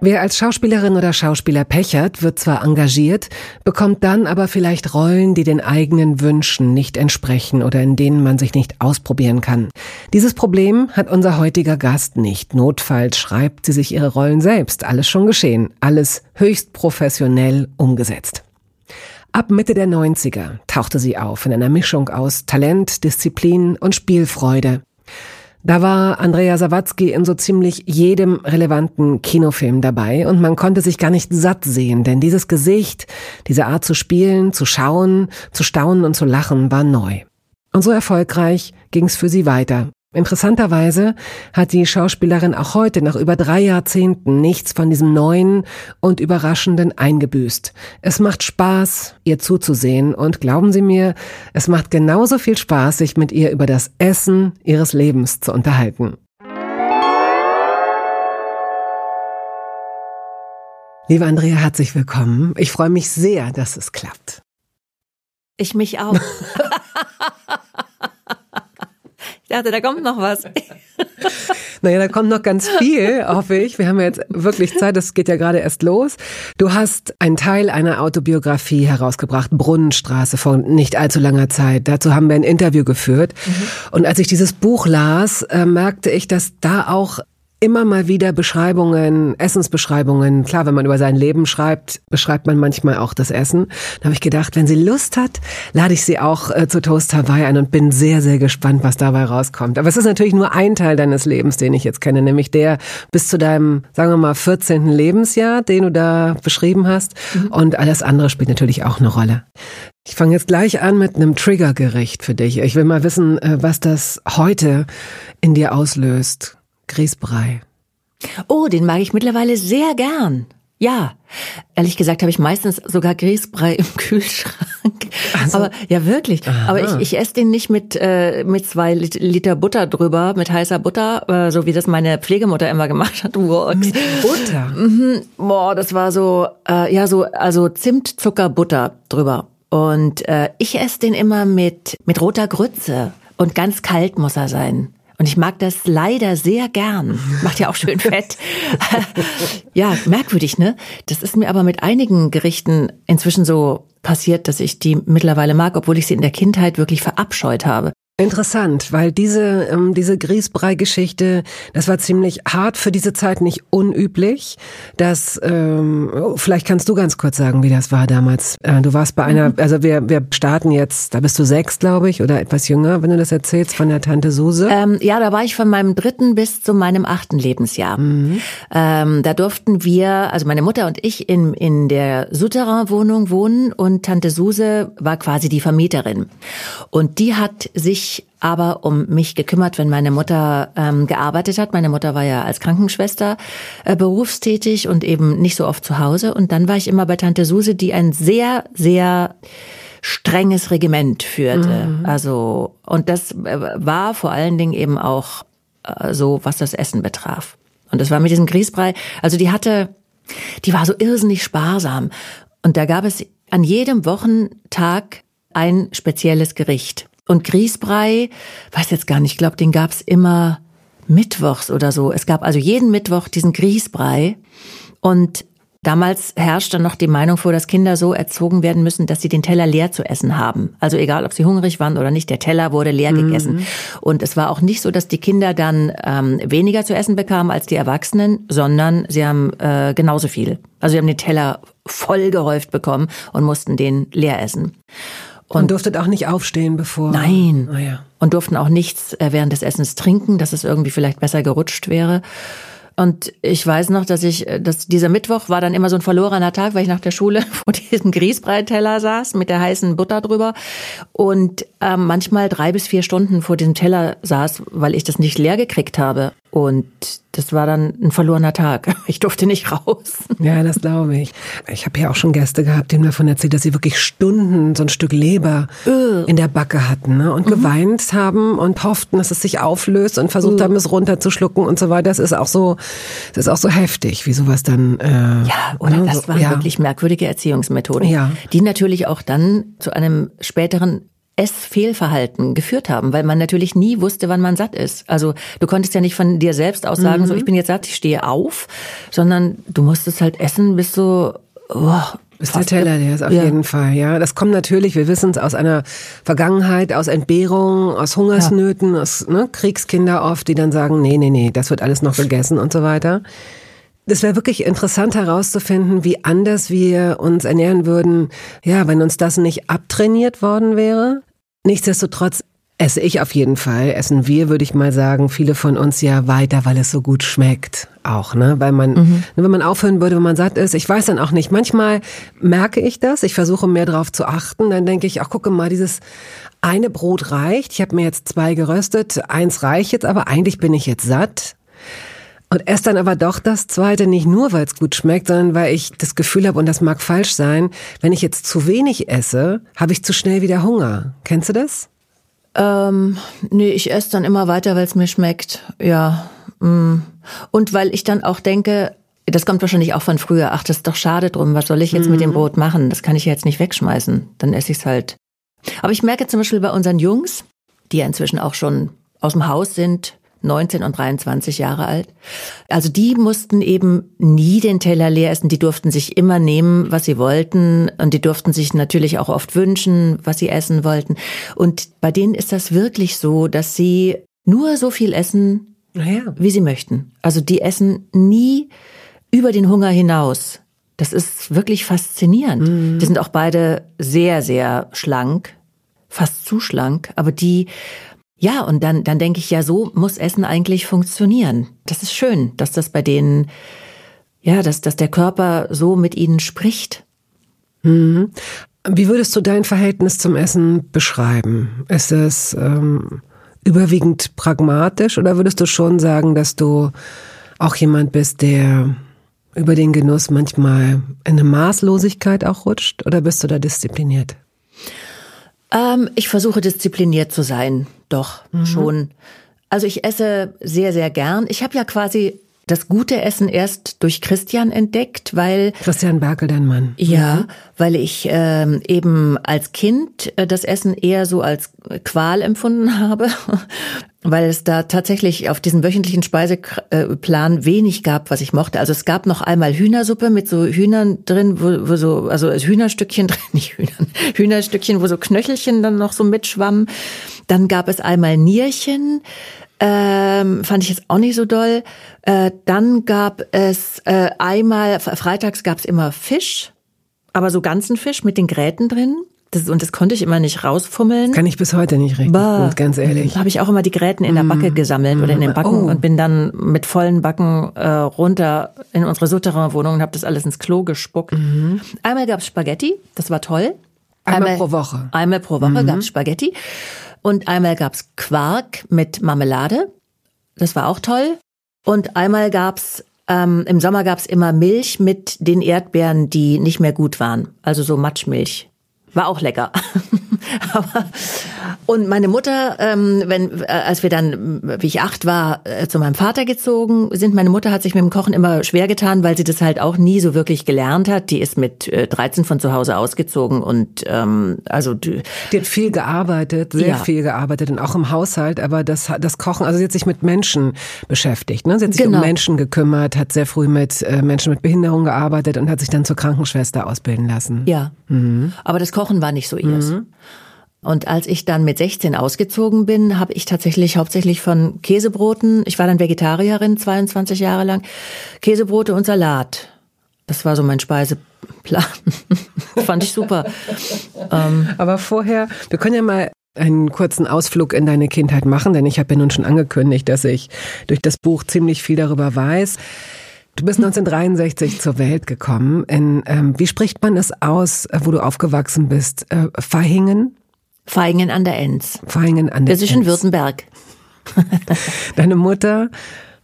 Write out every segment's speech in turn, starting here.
Wer als Schauspielerin oder Schauspieler pechert, wird zwar engagiert, bekommt dann aber vielleicht Rollen, die den eigenen Wünschen nicht entsprechen oder in denen man sich nicht ausprobieren kann. Dieses Problem hat unser heutiger Gast nicht. Notfalls schreibt sie sich ihre Rollen selbst. Alles schon geschehen. Alles höchst professionell umgesetzt. Ab Mitte der 90er tauchte sie auf in einer Mischung aus Talent, Disziplin und Spielfreude. Da war Andrea Sawatzki in so ziemlich jedem relevanten Kinofilm dabei und man konnte sich gar nicht satt sehen, denn dieses Gesicht, diese Art zu spielen, zu schauen, zu staunen und zu lachen war neu. Und so erfolgreich ging es für sie weiter. Interessanterweise hat die Schauspielerin auch heute nach über drei Jahrzehnten nichts von diesem Neuen und Überraschenden eingebüßt. Es macht Spaß, ihr zuzusehen und glauben Sie mir, es macht genauso viel Spaß, sich mit ihr über das Essen ihres Lebens zu unterhalten. Liebe Andrea, herzlich willkommen. Ich freue mich sehr, dass es klappt. Ich mich auch. Ich dachte, da kommt noch was. Naja, da kommt noch ganz viel, hoffe ich. Wir haben jetzt wirklich Zeit, das geht ja gerade erst los. Du hast einen Teil einer Autobiografie herausgebracht, Brunnenstraße, vor nicht allzu langer Zeit. Dazu haben wir ein Interview geführt. Mhm. Und als ich dieses Buch las, äh, merkte ich, dass da auch immer mal wieder Beschreibungen, Essensbeschreibungen. Klar, wenn man über sein Leben schreibt, beschreibt man manchmal auch das Essen. Da habe ich gedacht, wenn sie Lust hat, lade ich sie auch äh, zu Toast Hawaii ein und bin sehr, sehr gespannt, was dabei rauskommt. Aber es ist natürlich nur ein Teil deines Lebens, den ich jetzt kenne, nämlich der bis zu deinem, sagen wir mal, 14. Lebensjahr, den du da beschrieben hast. Mhm. Und alles andere spielt natürlich auch eine Rolle. Ich fange jetzt gleich an mit einem Triggergericht für dich. Ich will mal wissen, äh, was das heute in dir auslöst. Grießbrei. Oh, den mag ich mittlerweile sehr gern. Ja, ehrlich gesagt habe ich meistens sogar Grießbrei im Kühlschrank. Also, aber ja wirklich. Aha. Aber ich, ich esse den nicht mit äh, mit zwei Liter Butter drüber, mit heißer Butter, äh, so wie das meine Pflegemutter immer gemacht hat. Wow. Mit Butter. Mhm. Boah, das war so äh, ja so also Zimt, Zucker, Butter drüber. Und äh, ich esse den immer mit mit roter Grütze und ganz kalt muss er sein. Und ich mag das leider sehr gern. Macht ja auch schön fett. ja, merkwürdig, ne? Das ist mir aber mit einigen Gerichten inzwischen so passiert, dass ich die mittlerweile mag, obwohl ich sie in der Kindheit wirklich verabscheut habe. Interessant, weil diese, ähm, diese Grießbrei-Geschichte, das war ziemlich hart für diese Zeit, nicht unüblich. Das, ähm, oh, vielleicht kannst du ganz kurz sagen, wie das war damals. Äh, du warst bei einer, mhm. also wir, wir starten jetzt, da bist du sechs, glaube ich, oder etwas jünger, wenn du das erzählst, von der Tante Suse. Ähm, ja, da war ich von meinem dritten bis zu meinem achten Lebensjahr. Mhm. Ähm, da durften wir, also meine Mutter und ich, in, in der Souterrain-Wohnung wohnen und Tante Suse war quasi die Vermieterin. Und die hat sich sich aber um mich gekümmert, wenn meine Mutter ähm, gearbeitet hat. Meine Mutter war ja als Krankenschwester äh, berufstätig und eben nicht so oft zu Hause. Und dann war ich immer bei Tante Suse, die ein sehr, sehr strenges Regiment führte. Mhm. Also, und das äh, war vor allen Dingen eben auch äh, so, was das Essen betraf. Und das war mit diesem Grießbrei, also die hatte, die war so irrsinnig sparsam. Und da gab es an jedem Wochentag ein spezielles Gericht. Und Grießbrei, weiß jetzt gar nicht, ich glaube, den gab's immer mittwochs oder so. Es gab also jeden Mittwoch diesen Grießbrei. Und damals herrschte noch die Meinung vor, dass Kinder so erzogen werden müssen, dass sie den Teller leer zu essen haben. Also egal, ob sie hungrig waren oder nicht, der Teller wurde leer mhm. gegessen. Und es war auch nicht so, dass die Kinder dann ähm, weniger zu essen bekamen als die Erwachsenen, sondern sie haben äh, genauso viel. Also sie haben den Teller voll gehäuft bekommen und mussten den leer essen. Und, und durftet auch nicht aufstehen, bevor. Nein. Oh ja. Und durften auch nichts äh, während des Essens trinken, dass es irgendwie vielleicht besser gerutscht wäre. Und ich weiß noch, dass ich, äh, dass dieser Mittwoch war dann immer so ein verlorener Tag, weil ich nach der Schule vor diesem Grießbreiteller saß mit der heißen Butter drüber und ähm, manchmal drei bis vier Stunden vor diesem Teller saß, weil ich das nicht leer gekriegt habe. Und das war dann ein verlorener Tag. Ich durfte nicht raus. Ja, das glaube ich. Ich habe ja auch schon Gäste gehabt, die mir davon erzählt, dass sie wirklich Stunden so ein Stück Leber uh. in der Backe hatten ne? und mhm. geweint haben und hofften, dass es sich auflöst und versucht uh. haben, es runterzuschlucken und so weiter. Das ist auch so, das ist auch so heftig, wie sowas dann. Äh, ja, oder ne? das waren ja. wirklich merkwürdige Erziehungsmethoden, ja. die natürlich auch dann zu einem späteren Essfehlverhalten geführt haben, weil man natürlich nie wusste, wann man satt ist. Also du konntest ja nicht von dir selbst aus sagen, mhm. so ich bin jetzt satt, ich stehe auf, sondern du musstest halt essen, bis so oh, bis der Teller der ist auf ja. jeden Fall, ja. Das kommt natürlich, wir wissen es aus einer Vergangenheit, aus Entbehrungen, aus Hungersnöten, ja. aus ne, Kriegskinder oft, die dann sagen, nee, nee, nee, das wird alles noch gegessen und so weiter. Das wäre wirklich interessant herauszufinden, wie anders wir uns ernähren würden, ja, wenn uns das nicht abtrainiert worden wäre. Nichtsdestotrotz esse ich auf jeden Fall, essen wir, würde ich mal sagen, viele von uns ja weiter, weil es so gut schmeckt. Auch, ne? Weil man, mhm. wenn man aufhören würde, wenn man satt ist, ich weiß dann auch nicht. Manchmal merke ich das, ich versuche mehr drauf zu achten, dann denke ich, ach gucke mal, dieses eine Brot reicht. Ich habe mir jetzt zwei geröstet, eins reicht jetzt, aber eigentlich bin ich jetzt satt. Und esse dann aber doch das zweite, nicht nur, weil es gut schmeckt, sondern weil ich das Gefühl habe, und das mag falsch sein, wenn ich jetzt zu wenig esse, habe ich zu schnell wieder Hunger. Kennst du das? Ähm, nee, ich esse dann immer weiter, weil es mir schmeckt. Ja. Mm. Und weil ich dann auch denke, das kommt wahrscheinlich auch von früher, ach, das ist doch schade drum, was soll ich jetzt mhm. mit dem mhm. Brot machen? Das kann ich jetzt nicht wegschmeißen. Dann esse ich es halt. Aber ich merke zum Beispiel bei unseren Jungs, die ja inzwischen auch schon aus dem Haus sind, 19 und 23 Jahre alt. Also die mussten eben nie den Teller leer essen, die durften sich immer nehmen, was sie wollten und die durften sich natürlich auch oft wünschen, was sie essen wollten. Und bei denen ist das wirklich so, dass sie nur so viel essen, ja. wie sie möchten. Also die essen nie über den Hunger hinaus. Das ist wirklich faszinierend. Mhm. Die sind auch beide sehr, sehr schlank, fast zu schlank, aber die ja, und dann, dann denke ich ja, so muss Essen eigentlich funktionieren. Das ist schön, dass das bei denen, ja, dass, dass der Körper so mit ihnen spricht. Mhm. Wie würdest du dein Verhältnis zum Essen beschreiben? Ist es ähm, überwiegend pragmatisch oder würdest du schon sagen, dass du auch jemand bist, der über den Genuss manchmal in eine Maßlosigkeit auch rutscht oder bist du da diszipliniert? Ähm, ich versuche diszipliniert zu sein, doch mhm. schon. Also ich esse sehr, sehr gern. Ich habe ja quasi das gute Essen erst durch Christian entdeckt, weil Christian Berkel, dein Mann. Ja, mhm. weil ich ähm, eben als Kind äh, das Essen eher so als Qual empfunden habe, weil es da tatsächlich auf diesem wöchentlichen Speiseplan wenig gab, was ich mochte. Also es gab noch einmal Hühnersuppe mit so Hühnern drin, wo, wo so also Hühnerstückchen drin, nicht Hühnern, Hühnerstückchen, wo so Knöchelchen dann noch so mitschwammen. Dann gab es einmal Nierchen ähm, fand ich jetzt auch nicht so doll. Äh, dann gab es äh, einmal, freitags gab es immer Fisch, aber so ganzen Fisch mit den Gräten drin. Das, und das konnte ich immer nicht rausfummeln. Kann ich bis heute nicht richtig bah, gut, ganz ehrlich. Habe ich auch immer die Gräten in der mm. Backe gesammelt mm. oder in den Backen oh. und bin dann mit vollen Backen äh, runter in unsere Souterrain-Wohnung und habe das alles ins Klo gespuckt. Mm. Einmal gab es Spaghetti, das war toll. Einmal, einmal pro Woche. Einmal pro Woche mhm. gab es Spaghetti. Und einmal gab's Quark mit Marmelade. Das war auch toll. Und einmal gab's ähm, im Sommer gab's immer Milch mit den Erdbeeren, die nicht mehr gut waren. Also so Matschmilch. War auch lecker. Aber, und meine Mutter, ähm, wenn, äh, als wir dann, wie ich acht war, äh, zu meinem Vater gezogen sind, meine Mutter hat sich mit dem Kochen immer schwer getan, weil sie das halt auch nie so wirklich gelernt hat. Die ist mit äh, 13 von zu Hause ausgezogen und ähm, also die, die hat viel gearbeitet, sehr ja. viel gearbeitet und auch im Haushalt, aber das, das Kochen, also sie hat sich mit Menschen beschäftigt. Ne? Sie hat sich genau. um Menschen gekümmert, hat sehr früh mit äh, Menschen mit Behinderung gearbeitet und hat sich dann zur Krankenschwester ausbilden lassen. Ja, mhm. aber das Kochen war nicht so ihrs. Mhm. Und als ich dann mit 16 ausgezogen bin, habe ich tatsächlich hauptsächlich von Käsebroten, ich war dann Vegetarierin 22 Jahre lang, Käsebrote und Salat. Das war so mein Speiseplan. Fand ich super. ähm, Aber vorher, wir können ja mal einen kurzen Ausflug in deine Kindheit machen, denn ich habe ja nun schon angekündigt, dass ich durch das Buch ziemlich viel darüber weiß. Du bist 1963 zur Welt gekommen. In, ähm, wie spricht man es aus, äh, wo du aufgewachsen bist? Äh, Feihingen? Feihingen an der Enz. Feihingen an der Das ist in Württemberg. Deine Mutter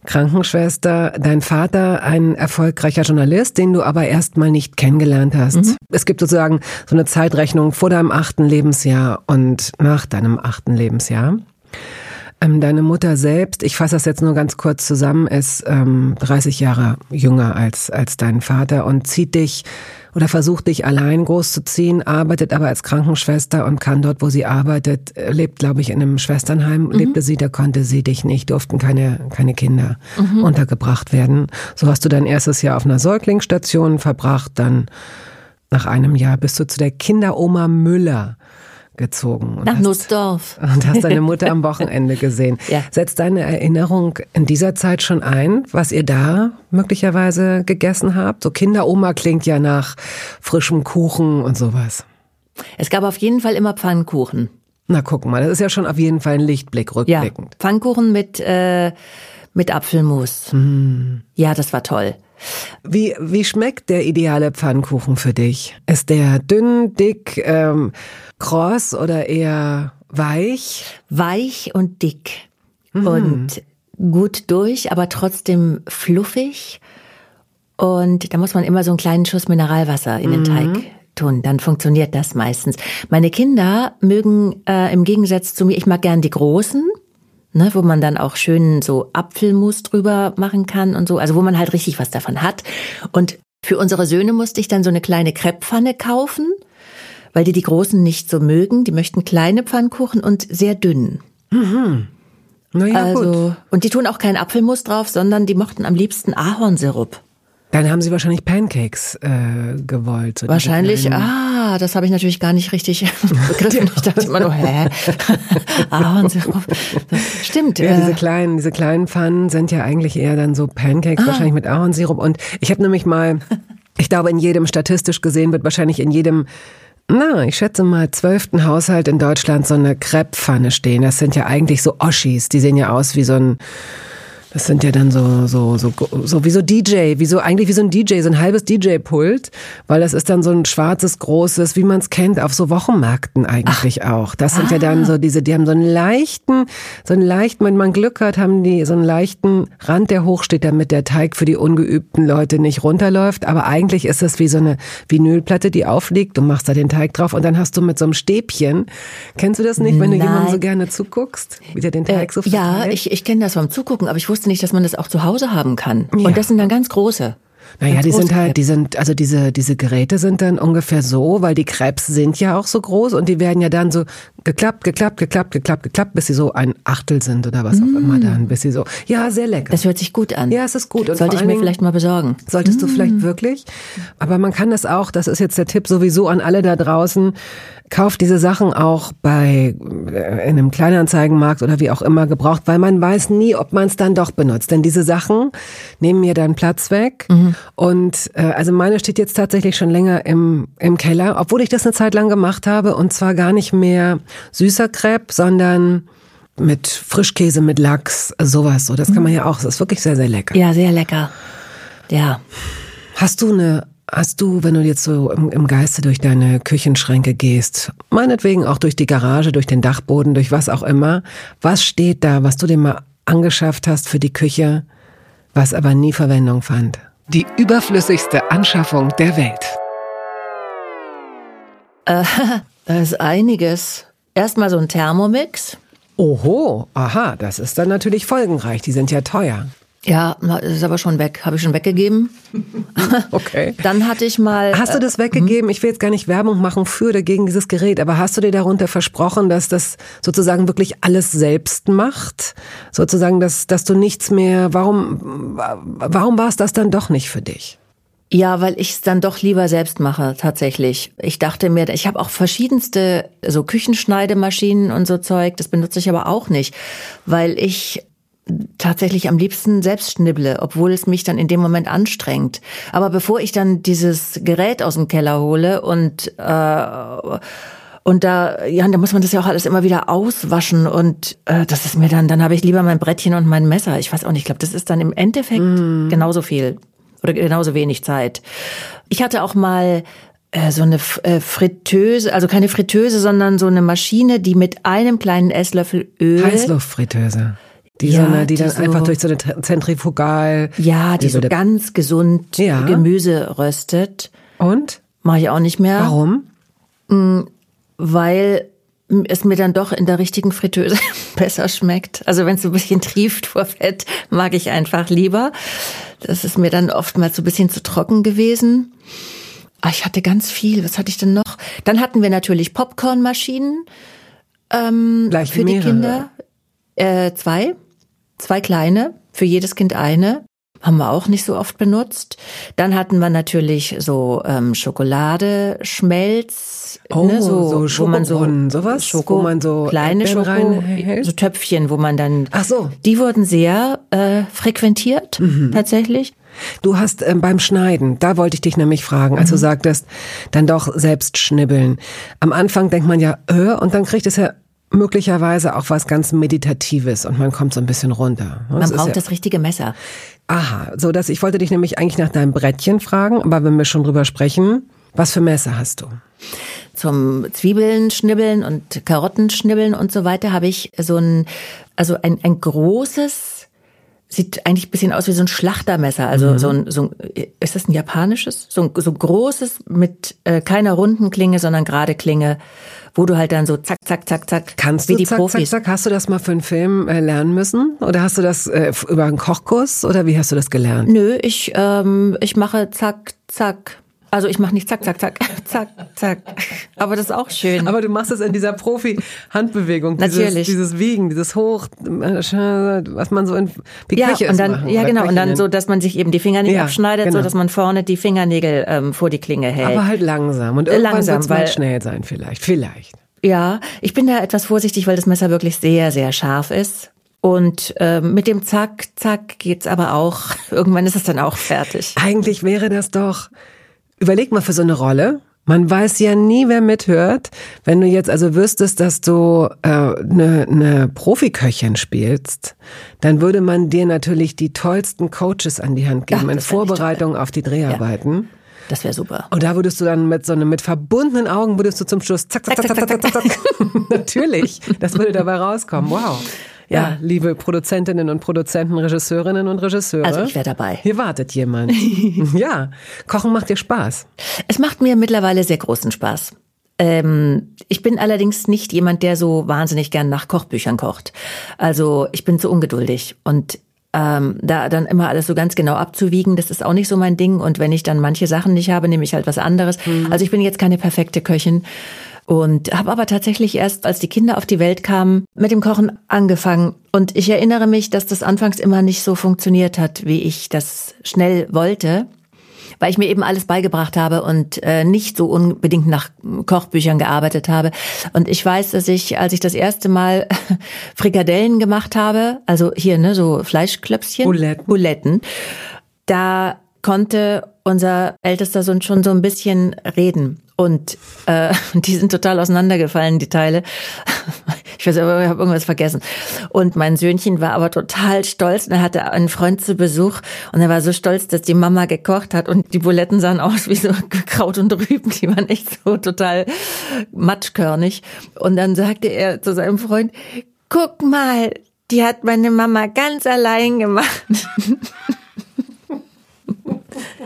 Krankenschwester, dein Vater ein erfolgreicher Journalist, den du aber erstmal nicht kennengelernt hast. Mhm. Es gibt sozusagen so eine Zeitrechnung vor deinem achten Lebensjahr und nach deinem achten Lebensjahr. Ähm, deine Mutter selbst, ich fasse das jetzt nur ganz kurz zusammen, ist ähm, 30 Jahre jünger als, als dein Vater und zieht dich oder versucht dich allein großzuziehen, arbeitet aber als Krankenschwester und kann dort, wo sie arbeitet, äh, lebt, glaube ich, in einem Schwesternheim, mhm. lebte sie, da konnte sie dich nicht, durften keine, keine Kinder mhm. untergebracht werden. So hast du dein erstes Jahr auf einer Säuglingsstation verbracht, dann nach einem Jahr bist du zu der Kinderoma Müller gezogen. Nach Nussdorf. Und hast deine Mutter am Wochenende gesehen. ja. Setzt deine Erinnerung in dieser Zeit schon ein, was ihr da möglicherweise gegessen habt? So Kinderoma klingt ja nach frischem Kuchen und sowas. Es gab auf jeden Fall immer Pfannkuchen. Na guck mal, das ist ja schon auf jeden Fall ein Lichtblick rückblickend. Ja, Pfannkuchen mit, äh, mit Apfelmus. Mm. Ja, das war toll. Wie, wie schmeckt der ideale Pfannkuchen für dich? Ist der dünn, dick, ähm, kross oder eher weich? Weich und dick. Mhm. Und gut durch, aber trotzdem fluffig. Und da muss man immer so einen kleinen Schuss Mineralwasser in den mhm. Teig tun. Dann funktioniert das meistens. Meine Kinder mögen äh, im Gegensatz zu mir, ich mag gern die großen ne, wo man dann auch schön so Apfelmus drüber machen kann und so, also wo man halt richtig was davon hat. Und für unsere Söhne musste ich dann so eine kleine Krepppfanne kaufen, weil die die großen nicht so mögen. Die möchten kleine Pfannkuchen und sehr dünn. Mhm. Naja, also, gut. Und die tun auch keinen Apfelmus drauf, sondern die mochten am liebsten Ahornsirup. Dann haben Sie wahrscheinlich Pancakes äh, gewollt. So wahrscheinlich, ah, das habe ich natürlich gar nicht richtig begriffen. Ich dachte immer nur, hä? Ahornsirup. Stimmt. Ja, äh. diese kleinen, diese kleinen Pfannen sind ja eigentlich eher dann so Pancakes, ah. wahrscheinlich mit Ahornsirup. Und ich habe nämlich mal, ich glaube, in jedem statistisch gesehen wird wahrscheinlich in jedem na, ich schätze mal, zwölften Haushalt in Deutschland so eine Krepppfanne stehen. Das sind ja eigentlich so Oschis. Die sehen ja aus wie so ein, das sind ja dann so, so, so, so wie so DJ, wie so, eigentlich wie so ein DJ, so ein halbes DJ-Pult, weil das ist dann so ein schwarzes, großes, wie man es kennt, auf so Wochenmärkten eigentlich Ach. auch. Das sind ah. ja dann ah. so diese, die haben so einen leichten, so einen leichten, wenn man Glück hat, haben die so einen leichten Rand, der hochsteht, damit der Teig für die ungeübten Leute nicht runterläuft. Aber eigentlich ist es wie so eine Vinylplatte, die aufliegt. Du machst da den Teig drauf und dann hast du mit so einem Stäbchen, kennst du das nicht, wenn Nein. du jemandem so gerne zuguckst, wie der den Teig äh, so verteilt? Ja, ich, ich kenne das vom Zugucken, aber ich wusste wusste nicht, dass man das auch zu Hause haben kann. Ja. Und das sind dann ganz große. Naja, die sind halt, die sind, also diese, diese Geräte sind dann ungefähr so, weil die Krebs sind ja auch so groß und die werden ja dann so geklappt, geklappt, geklappt, geklappt, geklappt, bis sie so ein Achtel sind oder was mm. auch immer dann, bis sie so, ja, sehr lecker. Das hört sich gut an. Ja, es ist gut. Und Sollte ich mir vielleicht mal besorgen. Solltest mm. du vielleicht wirklich. Aber man kann das auch, das ist jetzt der Tipp sowieso an alle da draußen, kauft diese Sachen auch bei äh, in einem Kleinanzeigenmarkt oder wie auch immer gebraucht, weil man weiß nie, ob man es dann doch benutzt. Denn diese Sachen nehmen mir dann Platz weg. Mhm. Und äh, also meine steht jetzt tatsächlich schon länger im, im Keller, obwohl ich das eine Zeit lang gemacht habe und zwar gar nicht mehr süßer Crepe, sondern mit Frischkäse, mit Lachs, sowas. So, das kann man ja auch. Das ist wirklich sehr, sehr lecker. Ja, sehr lecker. Ja. Hast du eine Hast du, wenn du jetzt so im, im, Geiste durch deine Küchenschränke gehst, meinetwegen auch durch die Garage, durch den Dachboden, durch was auch immer, was steht da, was du dir mal angeschafft hast für die Küche, was aber nie Verwendung fand? Die überflüssigste Anschaffung der Welt. Äh, da ist einiges. Erstmal so ein Thermomix. Oho, aha, das ist dann natürlich folgenreich. Die sind ja teuer. Ja, ist aber schon weg. Habe ich schon weggegeben. Okay. Dann hatte ich mal. Hast du das äh, weggegeben? Ich will jetzt gar nicht Werbung machen für oder gegen dieses Gerät, aber hast du dir darunter versprochen, dass das sozusagen wirklich alles selbst macht? Sozusagen, dass, dass du nichts mehr. Warum, warum war es das dann doch nicht für dich? Ja, weil ich es dann doch lieber selbst mache, tatsächlich. Ich dachte mir, ich habe auch verschiedenste so Küchenschneidemaschinen und so Zeug, das benutze ich aber auch nicht, weil ich tatsächlich am liebsten selbst schnibble, obwohl es mich dann in dem Moment anstrengt. Aber bevor ich dann dieses Gerät aus dem Keller hole und äh, und da, ja, da muss man das ja auch alles immer wieder auswaschen und äh, das ist mir dann, dann habe ich lieber mein Brettchen und mein Messer. Ich weiß auch nicht, ich glaube, das ist dann im Endeffekt mm. genauso viel oder genauso wenig Zeit. Ich hatte auch mal äh, so eine äh, Fritteuse, also keine Fritteuse, sondern so eine Maschine, die mit einem kleinen Esslöffel Öl. Heißluftfritteuse. Die, Ja, so eine, die, die dann so- einfach durch so eine Zentrifugal. Ja, die so ganz gesund Ja. Gemüse röstet. Und? Mache ich auch nicht mehr. Warum? weil es mir dann doch in der richtigen Fritteuse besser schmeckt. Also wenn es so ein bisschen trieft vor Fett, mag ich einfach lieber. Das ist mir dann oftmals so ein bisschen zu trocken gewesen. Ah, ich hatte ganz viel. Was hatte ich denn noch? Dann hatten wir natürlich Popcornmaschinen Gleich für die mehrere. Kinder. Äh, zwei. Zwei kleine. Für jedes Kind eine. Haben wir auch nicht so oft benutzt. Dann hatten wir natürlich so ähm, Schokolade, Schmelz, Oh, ne, so, so wo man so sowas, Schoko, wo man so kleine Schoko, reinhält? so Töpfchen, wo man dann. Ach so. Die wurden sehr äh, frequentiert Mhm. tatsächlich. Du hast ähm, beim Schneiden, da wollte ich dich nämlich fragen, Mhm. als du sagtest, dann doch selbst schnibbeln. Am Anfang denkt man ja, äh, und dann kriegt es ja möglicherweise auch was ganz Meditatives und man kommt so ein bisschen runter. Das Man ist braucht ja, das richtige Messer. Aha, so dass ich wollte dich nämlich eigentlich nach deinem Brettchen fragen, aber wenn wir schon drüber sprechen, was für Messer hast du? zum Zwiebeln schnibbeln und Karotten schnibbeln und so weiter habe ich so ein, also ein, ein großes, sieht eigentlich ein bisschen aus wie so ein Schlachtermesser. Also so ein, so ein, ist das ein japanisches? So ein, so ein großes mit äh, keiner runden Klinge, sondern gerade Klinge, wo du halt dann so zack, zack, zack, zack, Kannst wie du die zack, Profis. zack, zack, hast du das mal für einen Film äh, lernen müssen? Oder hast du das äh, über einen Kochkurs oder wie hast du das gelernt? Nö, ich, ähm, ich mache zack, zack. Also ich mache nicht zack, zack, zack, zack, zack. Aber das ist auch schön. Aber du machst es in dieser Profi-Handbewegung, dieses, Natürlich. dieses Wiegen, dieses Hoch, was man so in wie ja, Köche und es dann, machen, ja genau, und dann so, dass man sich eben die Finger nicht Ja, abschneidet, genau. so dass man vorne die Fingernägel ähm, vor die Klinge hält. Aber halt langsam und irgendwann Langsam, wird's mal weil- schnell sein vielleicht, vielleicht. Ja, ich bin da etwas vorsichtig, weil das Messer wirklich sehr, sehr scharf ist. Und ähm, mit dem Zack, Zack geht's aber auch. Irgendwann ist es dann auch fertig. Eigentlich wäre das doch, überleg mal für so eine Rolle. Man weiß ja nie, wer mithört. Wenn du jetzt also wüsstest, dass du eine äh, ne, ne Profiköchin spielst, dann würde man dir natürlich die tollsten Coaches an die Hand geben Ja, in Vorbereitung auf die Dreharbeiten. Das wäre super. Und da würdest du dann mit so einem, mit verbundenen Augen würdest du zum Schluss zack, zack, zack, zack, zack, zack, zack. Natürlich. Das würde dabei rauskommen. Wow. Ja, Ja. liebe Produzentinnen und Produzenten, Regisseurinnen und Regisseure. Also ich wäre dabei. Hier wartet jemand. ja. Kochen macht dir Spaß. Es macht mir mittlerweile sehr großen Spaß. Ähm, ich bin allerdings nicht jemand, der so wahnsinnig gern nach Kochbüchern kocht. Also ich bin zu ungeduldig und ähm, da dann immer alles so ganz genau abzuwiegen, das ist auch nicht so mein Ding. Und wenn ich dann manche Sachen nicht habe, nehme ich halt was anderes. Also ich bin jetzt keine perfekte Köchin und habe aber tatsächlich erst, als die Kinder auf die Welt kamen, mit dem Kochen angefangen. Und ich erinnere mich, dass das anfangs immer nicht so funktioniert hat, wie ich das schnell wollte weil ich mir eben alles beigebracht habe und äh, nicht so unbedingt nach Kochbüchern gearbeitet habe. Und ich weiß, dass ich, als ich das erste Mal Frikadellen gemacht habe, also hier ne so Fleischklöpschen, Buletten. Buletten, da konnte unser ältester Sohn schon so ein bisschen reden. Und äh, die sind total auseinandergefallen, die Teile. Ich weiß aber, ich habe irgendwas vergessen. Und mein Söhnchen war aber total stolz. Und er hatte einen Freund zu Besuch und er war so stolz, dass die Mama gekocht hat. Und die Buletten sahen aus wie so Kraut und Rüben. Die waren echt so total matschkörnig. Und dann sagte er zu seinem Freund, guck mal, die hat meine Mama ganz allein gemacht.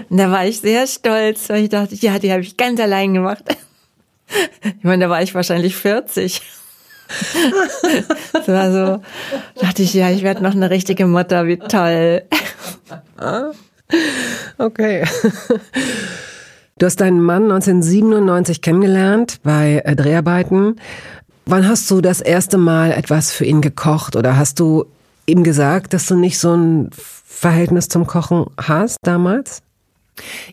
Und da war ich sehr stolz, weil ich dachte, ja, die habe ich ganz allein gemacht. Ich meine, da war ich wahrscheinlich 40. Das war so, dachte ich, ja, ich werde noch eine richtige Mutter, wie toll. Okay. Du hast deinen Mann 1997 kennengelernt bei äh, Dreharbeiten. Wann hast du das erste Mal etwas für ihn gekocht oder hast du ihm gesagt, dass du nicht so ein Verhältnis zum Kochen hast damals?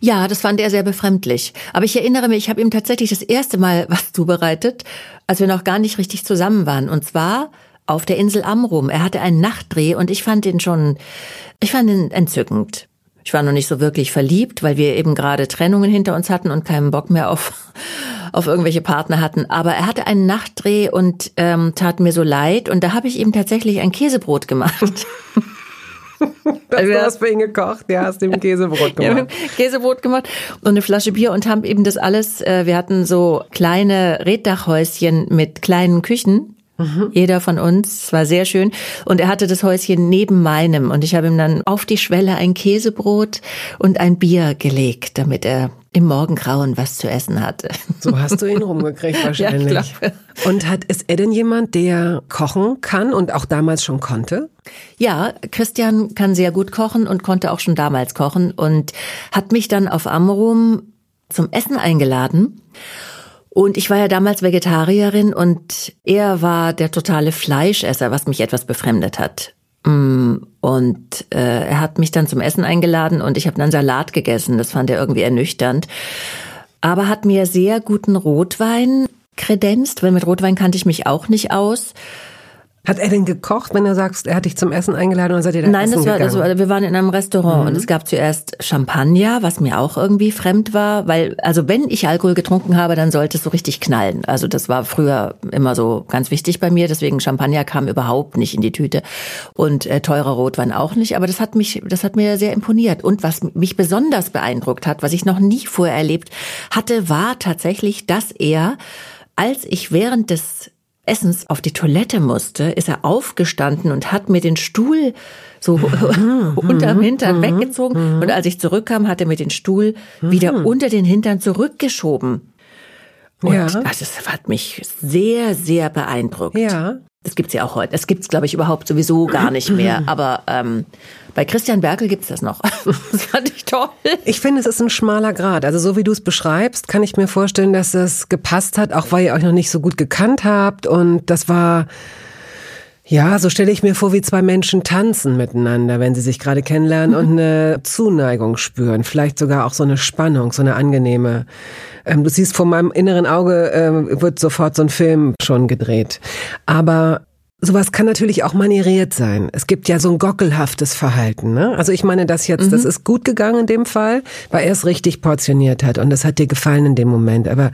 Ja, das fand er sehr befremdlich. Aber ich erinnere mich, ich habe ihm tatsächlich das erste Mal was zubereitet, als wir noch gar nicht richtig zusammen waren. Und zwar auf der Insel Amrum. Er hatte einen Nachtdreh und ich fand ihn schon, ich fand ihn entzückend. Ich war noch nicht so wirklich verliebt, weil wir eben gerade Trennungen hinter uns hatten und keinen Bock mehr auf, auf irgendwelche Partner hatten. Aber er hatte einen Nachtdreh und ähm, tat mir so leid. Und da habe ich ihm tatsächlich ein Käsebrot gemacht. Also, du hast für ihn gekocht, ja, hast ihm Käsebrot Ja, gemacht. haben Käsebrot gemacht und eine Flasche Bier und haben eben das alles, äh, wir hatten so kleine Reddachhäuschen mit kleinen Küchen Mhm. Jeder von uns. Es war sehr schön. Und er hatte das Häuschen neben meinem. Und ich habe ihm dann auf die Schwelle ein Käsebrot und ein Bier gelegt, damit er im Morgengrauen was zu essen hatte. So hast du ihn rumgekriegt wahrscheinlich. Ja. Und hat, ist er denn jemand, der kochen kann und auch damals schon konnte? Ja, Christian kann sehr gut kochen und konnte auch schon damals kochen und hat mich dann auf Amrum zum Essen eingeladen. Und ich war ja damals Vegetarierin und er war der totale Fleischesser, was mich etwas befremdet hat. Mm, und äh, er hat mich dann zum Essen eingeladen und ich habe dann Salat gegessen. Das fand er irgendwie ernüchternd. Aber hat mir sehr guten Rotwein kredenzt, weil mit Rotwein kannte ich mich auch nicht aus. Hat er denn gekocht, wenn er sagst, er hat dich zum Essen eingeladen oder seid ihr da Nein, essen das war, das war, wir waren in einem Restaurant mhm. und es gab zuerst Champagner, was mir auch irgendwie fremd war, weil, also wenn ich Alkohol getrunken habe, dann sollte es so richtig knallen. Also das war früher immer so ganz wichtig bei mir, deswegen Champagner kam überhaupt nicht in die Tüte und äh, teurer Rotwein auch nicht, aber das hat mich, das hat mir sehr imponiert. Und was mich besonders beeindruckt hat, was ich noch nie vorher erlebt hatte, war tatsächlich, dass er als ich während des Essens auf die Toilette musste, ist er aufgestanden und hat mir den Stuhl so mhm, unterm Hintern mhm, weggezogen. Mhm. Und als ich zurückkam, hat er mir den Stuhl wieder unter den Hintern zurückgeschoben. Und ja. also, das hat mich sehr, sehr beeindruckt. Ja. Das gibt's ja auch heute. Das gibt's, glaube ich, überhaupt sowieso gar nicht mehr. Aber ähm, bei Christian Berkel gibt's das noch. das fand ich toll. Ich finde, es ist ein schmaler Grad. Also so wie du es beschreibst, kann ich mir vorstellen, dass es gepasst hat, auch weil ihr euch noch nicht so gut gekannt habt. Und das war ja, so stelle ich mir vor, wie zwei Menschen tanzen miteinander, wenn sie sich gerade kennenlernen und eine Zuneigung spüren. Vielleicht sogar auch so eine Spannung, so eine angenehme. Ähm, du siehst, vor meinem inneren Auge äh, wird sofort so ein Film schon gedreht. Aber Sowas kann natürlich auch manieriert sein. Es gibt ja so ein gockelhaftes Verhalten. Ne? Also ich meine das jetzt, mhm. das ist gut gegangen in dem Fall, weil er es richtig portioniert hat und das hat dir gefallen in dem Moment. Aber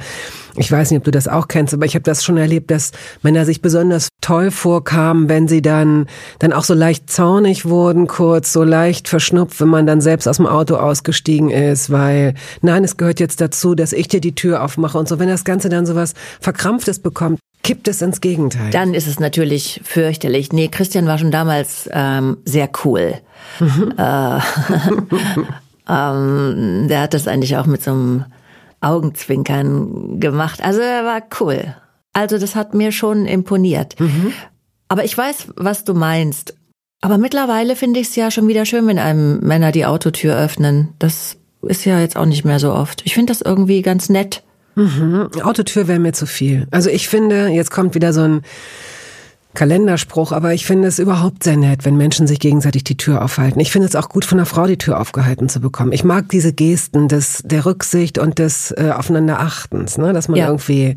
ich weiß nicht, ob du das auch kennst, aber ich habe das schon erlebt, dass Männer sich besonders toll vorkamen, wenn sie dann dann auch so leicht zornig wurden, kurz so leicht verschnupft, wenn man dann selbst aus dem Auto ausgestiegen ist, weil nein, es gehört jetzt dazu, dass ich dir die Tür aufmache und so. Wenn das Ganze dann sowas verkrampftes bekommt, kippt es ins Gegenteil. Dann ist es natürlich fürchterlich. Nee, Christian war schon damals ähm, sehr cool. Mhm. Äh, ähm, der hat das eigentlich auch mit so einem Augenzwinkern gemacht. Also er war cool. Also das hat mir schon imponiert. Mhm. Aber ich weiß, was du meinst. Aber mittlerweile finde ich es ja schon wieder schön, wenn einem Männer die Autotür öffnen. Das ist ja jetzt auch nicht mehr so oft. Ich finde das irgendwie ganz nett. Mhm. Autotür wäre mir zu viel. Also ich finde, jetzt kommt wieder so ein Kalenderspruch, aber ich finde es überhaupt sehr nett, wenn Menschen sich gegenseitig die Tür aufhalten. Ich finde es auch gut, von einer Frau die Tür aufgehalten zu bekommen. Ich mag diese Gesten des, der Rücksicht und des äh, Aufeinanderachtens, ne? dass man ja. irgendwie,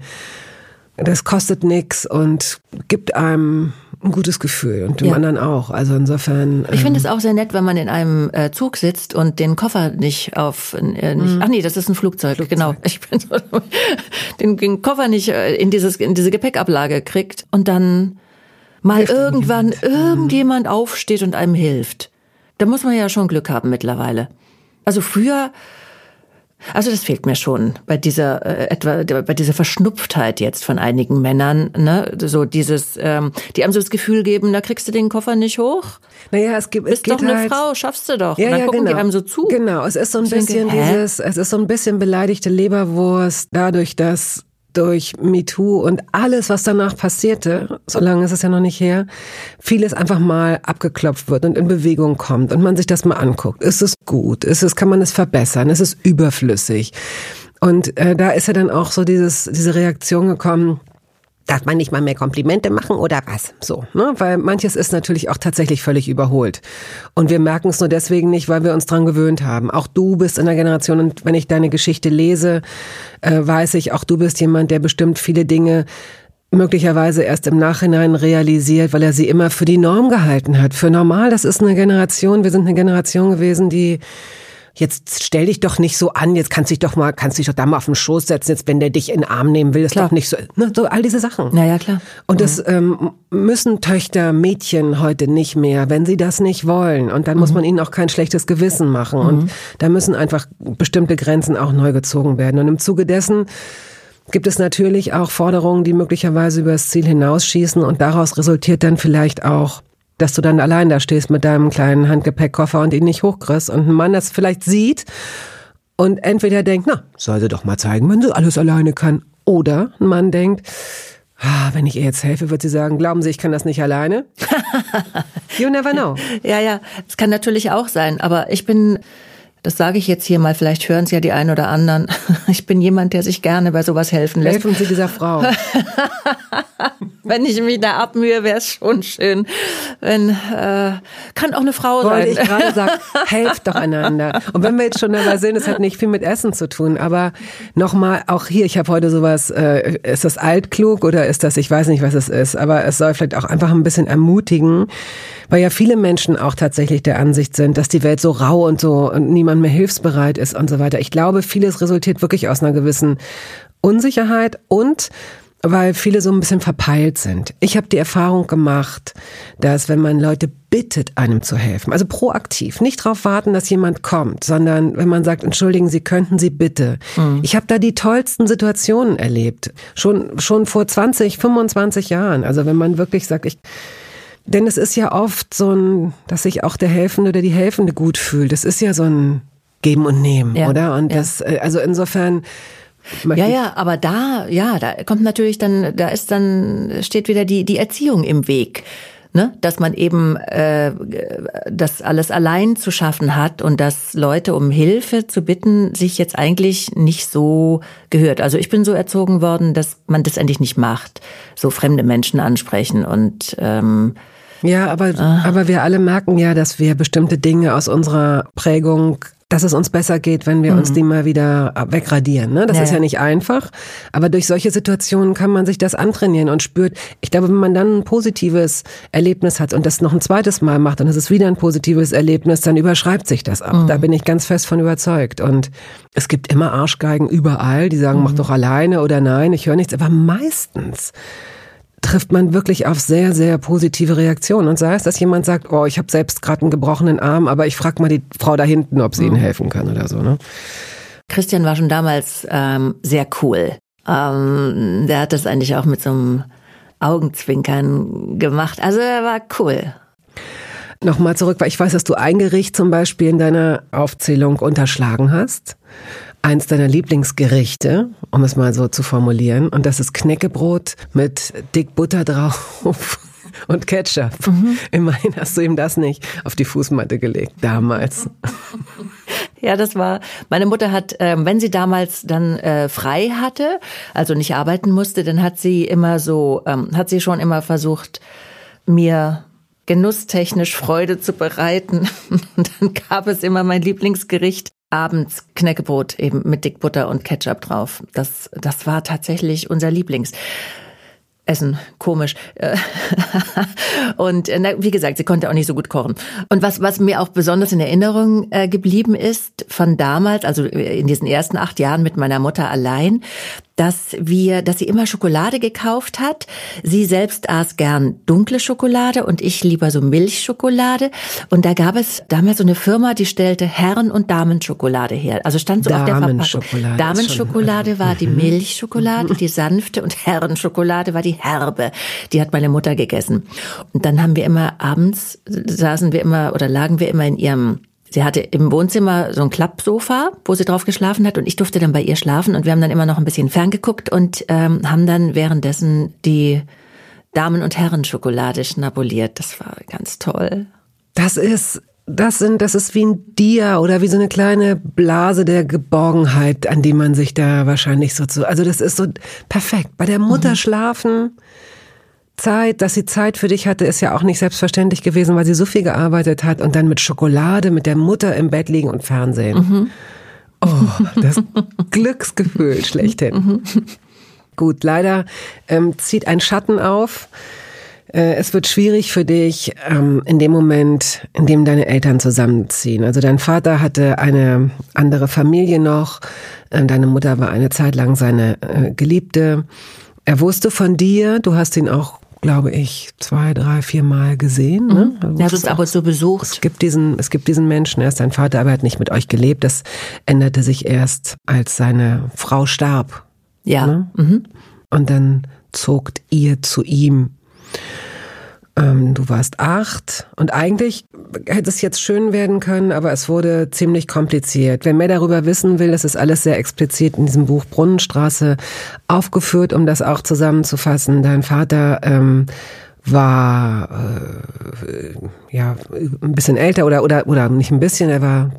das kostet nix und gibt einem ein gutes Gefühl und dem ja. anderen auch. Also insofern. Ich finde ähm, es auch sehr nett, wenn man in einem äh, Zug sitzt und den Koffer nicht auf, äh, nicht, mhm. ach nee, das ist ein Flugzeug, Flugzeug. genau. Ich bin so, den, den Koffer nicht äh, in dieses in diese Gepäckablage kriegt und dann mal hilft irgendwann mhm. irgendjemand aufsteht und einem hilft. Da muss man ja schon Glück haben mittlerweile. Also früher also das fehlt mir schon bei dieser äh, etwa bei dieser Verschnupftheit jetzt von einigen Männern, ne? So dieses, ähm, die einem so das Gefühl geben, da kriegst du den Koffer nicht hoch. Naja, es gibt, es Bist doch eine halt, Frau, schaffst du doch. Ja, und dann ja, gucken genau. die einem so zu. Genau, es ist so ein ich bisschen denke, dieses, es ist so ein bisschen beleidigte Leberwurst, dadurch, dass durch MeToo und alles, was danach passierte, so lange ist es ja noch nicht her, vieles einfach mal abgeklopft wird und in Bewegung kommt und man sich das mal anguckt. Ist es gut? Ist es, kann man es verbessern? Ist es überflüssig? Und äh, da ist ja dann auch so dieses, diese Reaktion gekommen, Darf man nicht mal mehr Komplimente machen oder was? So, ne? Weil manches ist natürlich auch tatsächlich völlig überholt. Und wir merken es nur deswegen nicht, weil wir uns dran gewöhnt haben. Auch du bist in der Generation und wenn ich deine Geschichte lese, äh, weiß ich, auch du bist jemand, der bestimmt viele Dinge möglicherweise erst im Nachhinein realisiert, weil er sie immer für die Norm gehalten hat. Für normal, das ist eine Generation, wir sind eine Generation gewesen, die jetzt stell dich doch nicht so an, jetzt kannst dich doch mal, kannst dich doch da mal auf den Schoß setzen, jetzt wenn der dich in den Arm nehmen will, ist klar. doch nicht so, ne, so all diese Sachen. Naja, klar. Und mhm. das ähm, müssen Töchter, Mädchen heute nicht mehr, wenn sie das nicht wollen. Und dann mhm. muss man ihnen auch kein schlechtes Gewissen machen. Mhm. Und da müssen einfach bestimmte Grenzen auch neu gezogen werden. Und im Zuge dessen gibt es natürlich auch Forderungen, die möglicherweise über das Ziel hinausschießen und daraus resultiert dann vielleicht auch, dass du dann allein da stehst mit deinem kleinen Handgepäckkoffer und ihn nicht hochkriegst und ein Mann das vielleicht sieht und entweder denkt, na, soll sie doch mal zeigen, wenn sie alles alleine kann. Oder ein Mann denkt, ah, wenn ich ihr jetzt helfe, wird sie sagen, glauben Sie, ich kann das nicht alleine? you never know. Ja, ja, es kann natürlich auch sein, aber ich bin das sage ich jetzt hier mal, vielleicht hören es ja die einen oder anderen. Ich bin jemand, der sich gerne bei sowas helfen lässt. Helfen Sie dieser Frau. Wenn ich mich da abmühe, wäre es schon schön. Wenn äh, kann auch eine Frau Wollte sein. ich gerade sagen, helft doch einander. Und wenn wir jetzt schon dabei sind, es hat nicht viel mit Essen zu tun, aber nochmal, auch hier, ich habe heute sowas, äh, ist das altklug oder ist das, ich weiß nicht, was es ist, aber es soll vielleicht auch einfach ein bisschen ermutigen, weil ja viele Menschen auch tatsächlich der Ansicht sind, dass die Welt so rau und so und niemand mehr hilfsbereit ist und so weiter. Ich glaube, vieles resultiert wirklich aus einer gewissen Unsicherheit und weil viele so ein bisschen verpeilt sind. Ich habe die Erfahrung gemacht, dass wenn man Leute bittet, einem zu helfen, also proaktiv, nicht darauf warten, dass jemand kommt, sondern wenn man sagt, entschuldigen Sie, könnten Sie bitte. Mhm. Ich habe da die tollsten Situationen erlebt, schon schon vor 20, 25 Jahren. Also wenn man wirklich sagt, ich denn es ist ja oft so ein, dass sich auch der Helfende oder die Helfende gut fühlt. Das ist ja so ein Geben und Nehmen, ja, oder? Und ja. das, äh, also insofern ja, ja, aber da, ja, da kommt natürlich dann, da ist dann, steht wieder die, die Erziehung im Weg. Ne? Dass man eben äh, das alles allein zu schaffen hat und dass Leute um Hilfe zu bitten sich jetzt eigentlich nicht so gehört. Also ich bin so erzogen worden, dass man das eigentlich nicht macht, so fremde Menschen ansprechen und ähm, ja, aber, ah. aber wir alle merken ja, dass wir bestimmte Dinge aus unserer Prägung dass es uns besser geht, wenn wir mhm. uns die mal wieder wegradieren. Ne? Das ja, ist ja nicht einfach, aber durch solche Situationen kann man sich das antrainieren und spürt, ich glaube, wenn man dann ein positives Erlebnis hat und das noch ein zweites Mal macht und es ist wieder ein positives Erlebnis, dann überschreibt sich das auch. Mhm. Da bin ich ganz fest von überzeugt. Und es gibt immer Arschgeigen überall, die sagen, mhm. mach doch alleine oder nein, ich höre nichts, aber meistens trifft man wirklich auf sehr, sehr positive Reaktionen. Und sei es, dass jemand sagt, oh, ich habe selbst gerade einen gebrochenen Arm, aber ich frage mal die Frau da hinten, ob sie mhm. ihnen helfen kann oder so. Ne? Christian war schon damals ähm, sehr cool. Ähm, der hat das eigentlich auch mit so einem Augenzwinkern gemacht. Also er war cool. Nochmal zurück, weil ich weiß, dass du ein Gericht zum Beispiel in deiner Aufzählung unterschlagen hast eins deiner Lieblingsgerichte, um es mal so zu formulieren. Und das ist Knäckebrot mit dick Butter drauf und Ketchup. Mhm. Immerhin hast du ihm das nicht auf die Fußmatte gelegt, damals. Ja, das war, meine Mutter hat, ähm, wenn sie damals dann äh, frei hatte, also nicht arbeiten musste, dann hat sie immer so, ähm, hat sie schon immer versucht, mir genusstechnisch Freude zu bereiten. Und dann gab es immer mein Lieblingsgericht, abends Knäckebrot eben mit Dickbutter und Ketchup drauf. Das, das war tatsächlich unser Lieblings. Essen, komisch. und na, wie gesagt, sie konnte auch nicht so gut kochen. Und was, was mir auch besonders in Erinnerung äh, geblieben ist von damals, also in diesen ersten acht Jahren mit meiner Mutter allein, dass wir, dass sie immer Schokolade gekauft hat. Sie selbst aß gern dunkle Schokolade und ich lieber so Milchschokolade. Und da gab es damals so eine Firma, die stellte Herren- und Damenschokolade her. Also stand so auf der Verpackung. Damenschokolade war die mhm. Milchschokolade, die sanfte und Herrenschokolade war die herbe. Die hat meine Mutter gegessen. Und dann haben wir immer abends, saßen wir immer oder lagen wir immer in ihrem Sie hatte im Wohnzimmer so ein Klappsofa, wo sie drauf geschlafen hat und ich durfte dann bei ihr schlafen und wir haben dann immer noch ein bisschen ferngeguckt und ähm, haben dann währenddessen die Damen- und Herren-Schokolade schnabuliert. Das war ganz toll. Das ist das sind, das ist wie ein Dia oder wie so eine kleine Blase der Geborgenheit, an die man sich da wahrscheinlich so zu, also das ist so perfekt. Bei der Mutter mhm. schlafen, Zeit, dass sie Zeit für dich hatte, ist ja auch nicht selbstverständlich gewesen, weil sie so viel gearbeitet hat und dann mit Schokolade, mit der Mutter im Bett liegen und Fernsehen. Mhm. Oh, das Glücksgefühl schlechthin. Mhm. Gut, leider ähm, zieht ein Schatten auf. Äh, es wird schwierig für dich ähm, in dem Moment, in dem deine Eltern zusammenziehen. Also dein Vater hatte eine andere Familie noch, äh, deine Mutter war eine Zeit lang seine äh, Geliebte. Er wusste von dir, du hast ihn auch glaube ich, zwei, drei, vier Mal gesehen. Ne? Mhm. Er hat uns aber so besucht. Es gibt diesen, es gibt diesen Menschen, er ist dein Vater, aber er hat nicht mit euch gelebt. Das änderte sich erst, als seine Frau starb. Ja. Ne? Mhm. Und dann zogt ihr zu ihm. Ähm, du warst acht und eigentlich hätte es jetzt schön werden können, aber es wurde ziemlich kompliziert. Wer mehr darüber wissen will, das ist alles sehr explizit in diesem Buch Brunnenstraße aufgeführt, um das auch zusammenzufassen. Dein Vater ähm, war äh, ja ein bisschen älter oder oder oder nicht ein bisschen, er war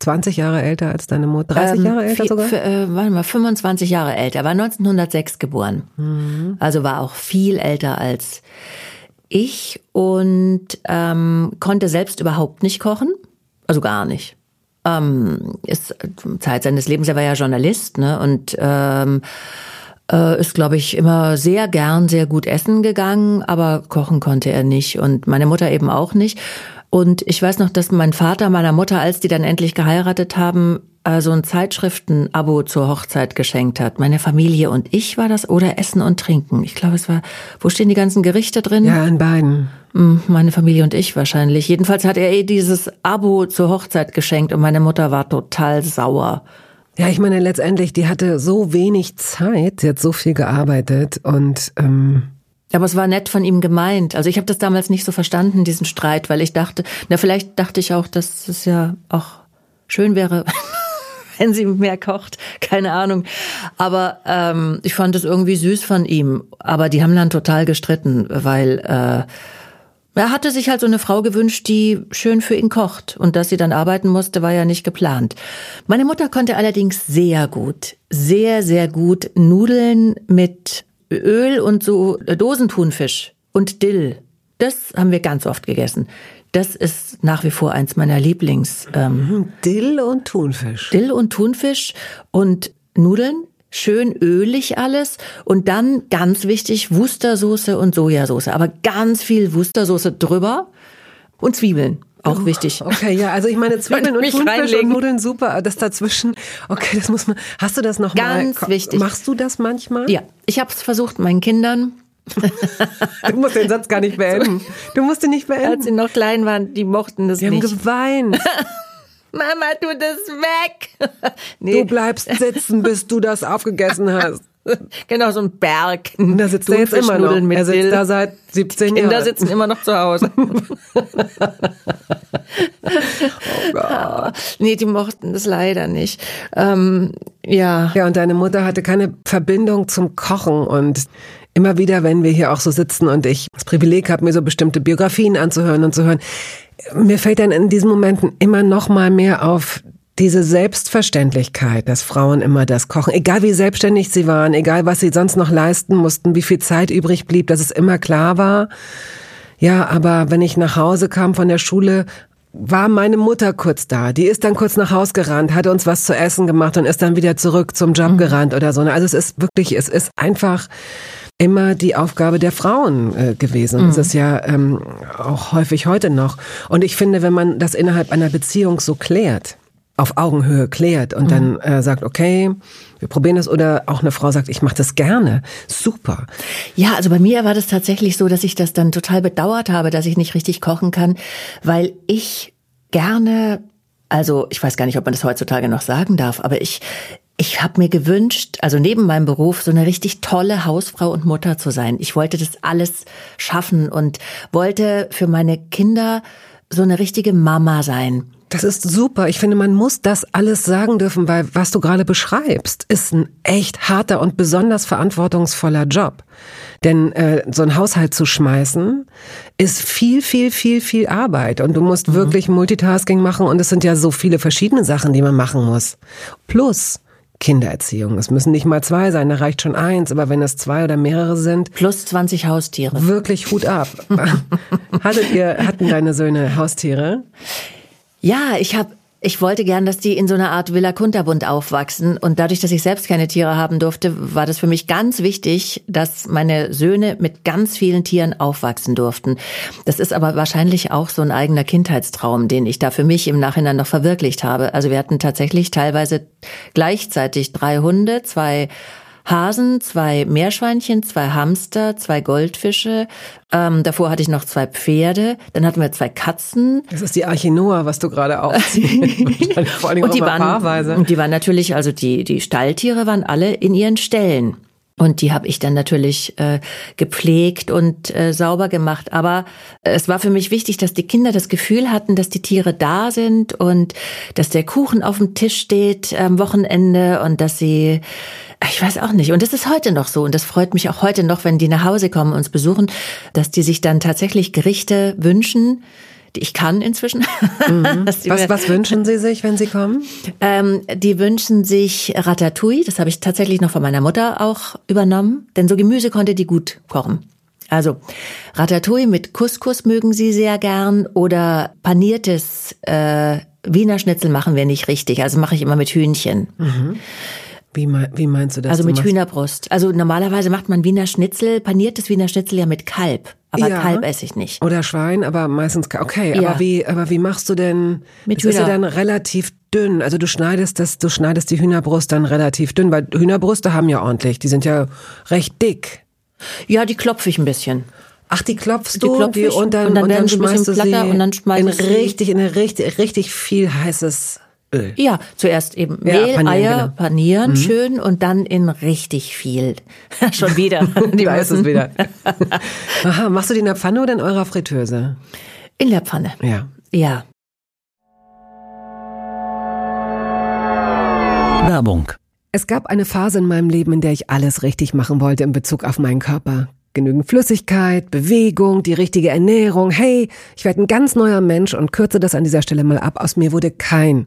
20 Jahre älter als deine Mutter, 30 ähm, Jahre älter sogar? äh, warte mal, 25 Jahre älter, war 1906 geboren. Mhm. Also war auch viel älter als ich und ähm, konnte selbst überhaupt nicht kochen, also gar nicht. Ähm, ist Zeit seines Lebens, er war ja Journalist, ne? Und ähm, äh, ist, glaube ich, immer sehr gern, sehr gut essen gegangen, aber kochen konnte er nicht und meine Mutter eben auch nicht. Und ich weiß noch, dass mein Vater meiner Mutter, als die dann endlich geheiratet haben, äh, so ein Zeitschriften-Abo zur Hochzeit geschenkt hat. Meine Familie und ich war das oder Essen und Trinken. Ich glaube, es war, wo stehen die ganzen Gerichte drin? Ja, in beiden. Hm, meine Familie und ich wahrscheinlich. Jedenfalls hat er eh dieses Abo zur Hochzeit geschenkt und meine Mutter war total sauer. Ja, ich meine letztendlich, die hatte so wenig Zeit, sie hat so viel gearbeitet und ähm aber es war nett von ihm gemeint. Also ich habe das damals nicht so verstanden, diesen Streit, weil ich dachte, na vielleicht dachte ich auch, dass es ja auch schön wäre, wenn sie mehr kocht. Keine Ahnung. Aber ähm, ich fand es irgendwie süß von ihm. Aber die haben dann total gestritten, weil äh, er hatte sich halt so eine Frau gewünscht, die schön für ihn kocht. Und dass sie dann arbeiten musste, war ja nicht geplant. Meine Mutter konnte allerdings sehr gut, sehr, sehr gut Nudeln mit Öl und so Dosentunfisch und Dill. Das haben wir ganz oft gegessen. Das ist nach wie vor eins meiner Lieblings. Ähm, mhm, Dill und Thunfisch. Dill und Thunfisch und Nudeln, schön ölig alles und dann ganz wichtig Wustersoße und Sojasauce, aber ganz viel Wustersoße drüber und Zwiebeln. Auch oh, wichtig. Okay, ja, also ich meine Zwiebeln und Thunfisch und Nudeln super, das dazwischen. Okay, das muss man. Hast du das noch Ganz mal? wichtig. Machst du das manchmal? Ja, ich habe es versucht meinen Kindern du musst den Satz gar nicht beenden. Du musst ihn nicht beenden. Als sie noch klein waren, die mochten das die nicht. Die haben geweint. Mama, tu das weg. nee. Du bleibst sitzen, bis du das aufgegessen hast. Genau, so ein Berg. Und da sitzt er jetzt immer noch. Er sitzt Dill. da seit 17 Jahren. Kinder sitzen immer noch zu Hause. oh Gott. Nee, die mochten das leider nicht. Ähm, ja. Ja, und deine Mutter hatte keine Verbindung zum Kochen und immer wieder, wenn wir hier auch so sitzen und ich das Privileg habe, mir so bestimmte Biografien anzuhören und zu hören, mir fällt dann in diesen Momenten immer noch mal mehr auf diese Selbstverständlichkeit, dass Frauen immer das kochen, egal wie selbstständig sie waren, egal was sie sonst noch leisten mussten, wie viel Zeit übrig blieb, dass es immer klar war. Ja, aber wenn ich nach Hause kam von der Schule, war meine Mutter kurz da. Die ist dann kurz nach Haus gerannt, hat uns was zu essen gemacht und ist dann wieder zurück zum Job mhm. gerannt oder so. Also es ist wirklich, es ist einfach immer die Aufgabe der Frauen äh, gewesen. Mhm. Das ist ja ähm, auch häufig heute noch. Und ich finde, wenn man das innerhalb einer Beziehung so klärt, auf Augenhöhe klärt und mhm. dann äh, sagt, okay, wir probieren das oder auch eine Frau sagt, ich mache das gerne. Super. Ja, also bei mir war das tatsächlich so, dass ich das dann total bedauert habe, dass ich nicht richtig kochen kann, weil ich gerne also ich weiß gar nicht, ob man das heutzutage noch sagen darf, aber ich ich habe mir gewünscht, also neben meinem Beruf so eine richtig tolle Hausfrau und Mutter zu sein. Ich wollte das alles schaffen und wollte für meine Kinder so eine richtige Mama sein. Das ist super. Ich finde, man muss das alles sagen dürfen, weil was du gerade beschreibst, ist ein echt harter und besonders verantwortungsvoller Job. Denn äh, so ein Haushalt zu schmeißen, ist viel, viel, viel, viel Arbeit. Und du musst mhm. wirklich Multitasking machen und es sind ja so viele verschiedene Sachen, die man machen muss. Plus, Kindererziehung. Es müssen nicht mal zwei sein, da reicht schon eins, aber wenn es zwei oder mehrere sind. Plus 20 Haustiere. Wirklich Hut ab. Hattet ihr, hatten deine Söhne Haustiere? Ja, ich habe ich wollte gern, dass die in so einer Art Villa Kunterbund aufwachsen. Und dadurch, dass ich selbst keine Tiere haben durfte, war das für mich ganz wichtig, dass meine Söhne mit ganz vielen Tieren aufwachsen durften. Das ist aber wahrscheinlich auch so ein eigener Kindheitstraum, den ich da für mich im Nachhinein noch verwirklicht habe. Also wir hatten tatsächlich teilweise gleichzeitig drei Hunde, zwei Hasen, zwei Meerschweinchen, zwei Hamster, zwei Goldfische. Ähm, davor hatte ich noch zwei Pferde. Dann hatten wir zwei Katzen. Das ist die Arche Noah, was du gerade aufziehst. Vor allem und die waren, paarweise. Und die waren natürlich, also die, die Stalltiere waren alle in ihren Ställen. Und die habe ich dann natürlich äh, gepflegt und äh, sauber gemacht. Aber es war für mich wichtig, dass die Kinder das Gefühl hatten, dass die Tiere da sind und dass der Kuchen auf dem Tisch steht am Wochenende und dass sie ich weiß auch nicht. Und das ist heute noch so. Und das freut mich auch heute noch, wenn die nach Hause kommen und uns besuchen, dass die sich dann tatsächlich Gerichte wünschen, die ich kann inzwischen. Mhm. was, was wünschen Sie sich, wenn Sie kommen? Ähm, die wünschen sich Ratatouille. Das habe ich tatsächlich noch von meiner Mutter auch übernommen. Denn so Gemüse konnte die gut kochen. Also Ratatouille mit Couscous mögen sie sehr gern oder paniertes äh, Wiener Schnitzel machen wir nicht richtig. Also mache ich immer mit Hühnchen. Mhm. Wie, wie meinst du das? Also mit Hühnerbrust. Also normalerweise macht man Wiener Schnitzel, paniertes Wiener Schnitzel ja mit Kalb. Aber ja. Kalb esse ich nicht. Oder Schwein, aber meistens okay. Ja. Aber wie, aber wie machst du denn? Mit Hühner. ist ja dann relativ dünn. Also du schneidest das, du schneidest die Hühnerbrust dann relativ dünn, weil Hühnerbrüste haben ja ordentlich. Die sind ja recht dick. Ja, die klopfe ich ein bisschen. Ach, die klopfst du die klopf die, und dann, und dann, und dann schmeißt du sie und dann in richtig, in richtig, richtig viel heißes Öl. Ja, zuerst eben Mehl, panieren, Eier, genau. panieren mhm. schön und dann in richtig viel. Schon wieder. da ist es wieder. Aha, machst du die in der Pfanne oder in eurer Fritteuse? In der Pfanne. Ja. Ja. Werbung. Es gab eine Phase in meinem Leben, in der ich alles richtig machen wollte in Bezug auf meinen Körper. Genügend Flüssigkeit, Bewegung, die richtige Ernährung. Hey, ich werde ein ganz neuer Mensch und kürze das an dieser Stelle mal ab. Aus mir wurde kein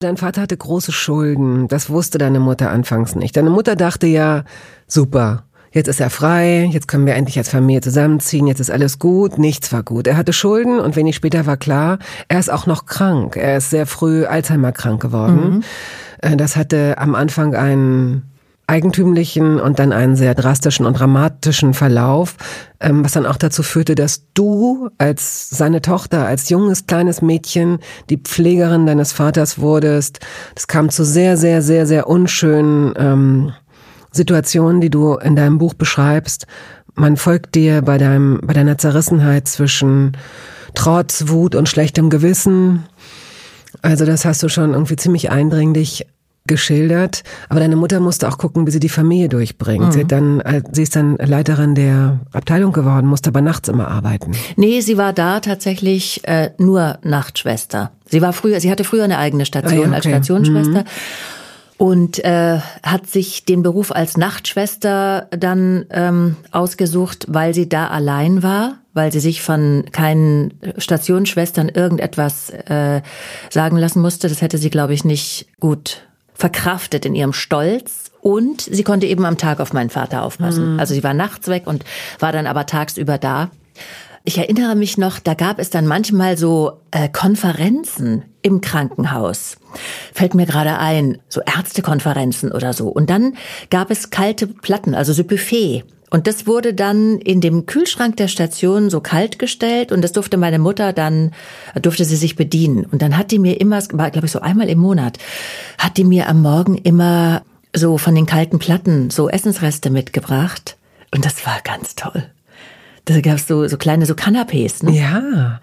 Dein Vater hatte große Schulden. Das wusste deine Mutter anfangs nicht. Deine Mutter dachte ja, super. Jetzt ist er frei, jetzt können wir endlich als Familie zusammenziehen, jetzt ist alles gut, nichts war gut. Er hatte Schulden und wenig später war klar, er ist auch noch krank. Er ist sehr früh Alzheimer krank geworden. Mhm. Das hatte am Anfang einen eigentümlichen und dann einen sehr drastischen und dramatischen Verlauf, ähm, was dann auch dazu führte, dass du als seine Tochter, als junges kleines Mädchen die Pflegerin deines Vaters wurdest. Das kam zu sehr, sehr, sehr, sehr unschönen ähm, Situationen, die du in deinem Buch beschreibst. Man folgt dir bei deinem, bei deiner Zerrissenheit zwischen Trotz, Wut und schlechtem Gewissen. Also das hast du schon irgendwie ziemlich eindringlich geschildert, aber deine Mutter musste auch gucken, wie sie die Familie durchbringt. Mhm. Sie, dann, äh, sie ist dann Leiterin der Abteilung geworden, musste aber nachts immer arbeiten. Nee, sie war da tatsächlich äh, nur Nachtschwester. Sie war früher, sie hatte früher eine eigene Station ah, ja, okay. als Stationsschwester. Mhm. Und äh, hat sich den Beruf als Nachtschwester dann ähm, ausgesucht, weil sie da allein war, weil sie sich von keinen Stationsschwestern irgendetwas äh, sagen lassen musste. Das hätte sie, glaube ich, nicht gut verkraftet in ihrem Stolz und sie konnte eben am Tag auf meinen Vater aufpassen. Mhm. Also sie war nachts weg und war dann aber tagsüber da. Ich erinnere mich noch, da gab es dann manchmal so äh, Konferenzen im Krankenhaus. Fällt mir gerade ein, so Ärztekonferenzen oder so. Und dann gab es kalte Platten, also so Buffet. Und das wurde dann in dem Kühlschrank der Station so kalt gestellt und das durfte meine Mutter dann, durfte sie sich bedienen. Und dann hat die mir immer, glaube ich so einmal im Monat, hat die mir am Morgen immer so von den kalten Platten so Essensreste mitgebracht. Und das war ganz toll. Da gab es so, so kleine so Canapés. Ne? Ja.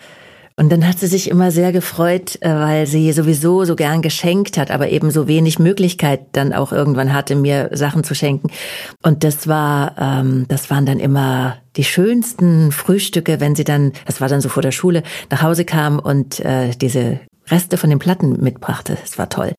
Und dann hat sie sich immer sehr gefreut, äh, weil sie sowieso so gern geschenkt hat, aber eben so wenig Möglichkeit dann auch irgendwann hatte, mir Sachen zu schenken. Und das war, ähm, das waren dann immer die schönsten Frühstücke, wenn sie dann, das war dann so vor der Schule, nach Hause kam und äh, diese Reste von den Platten mitbrachte. Das war toll.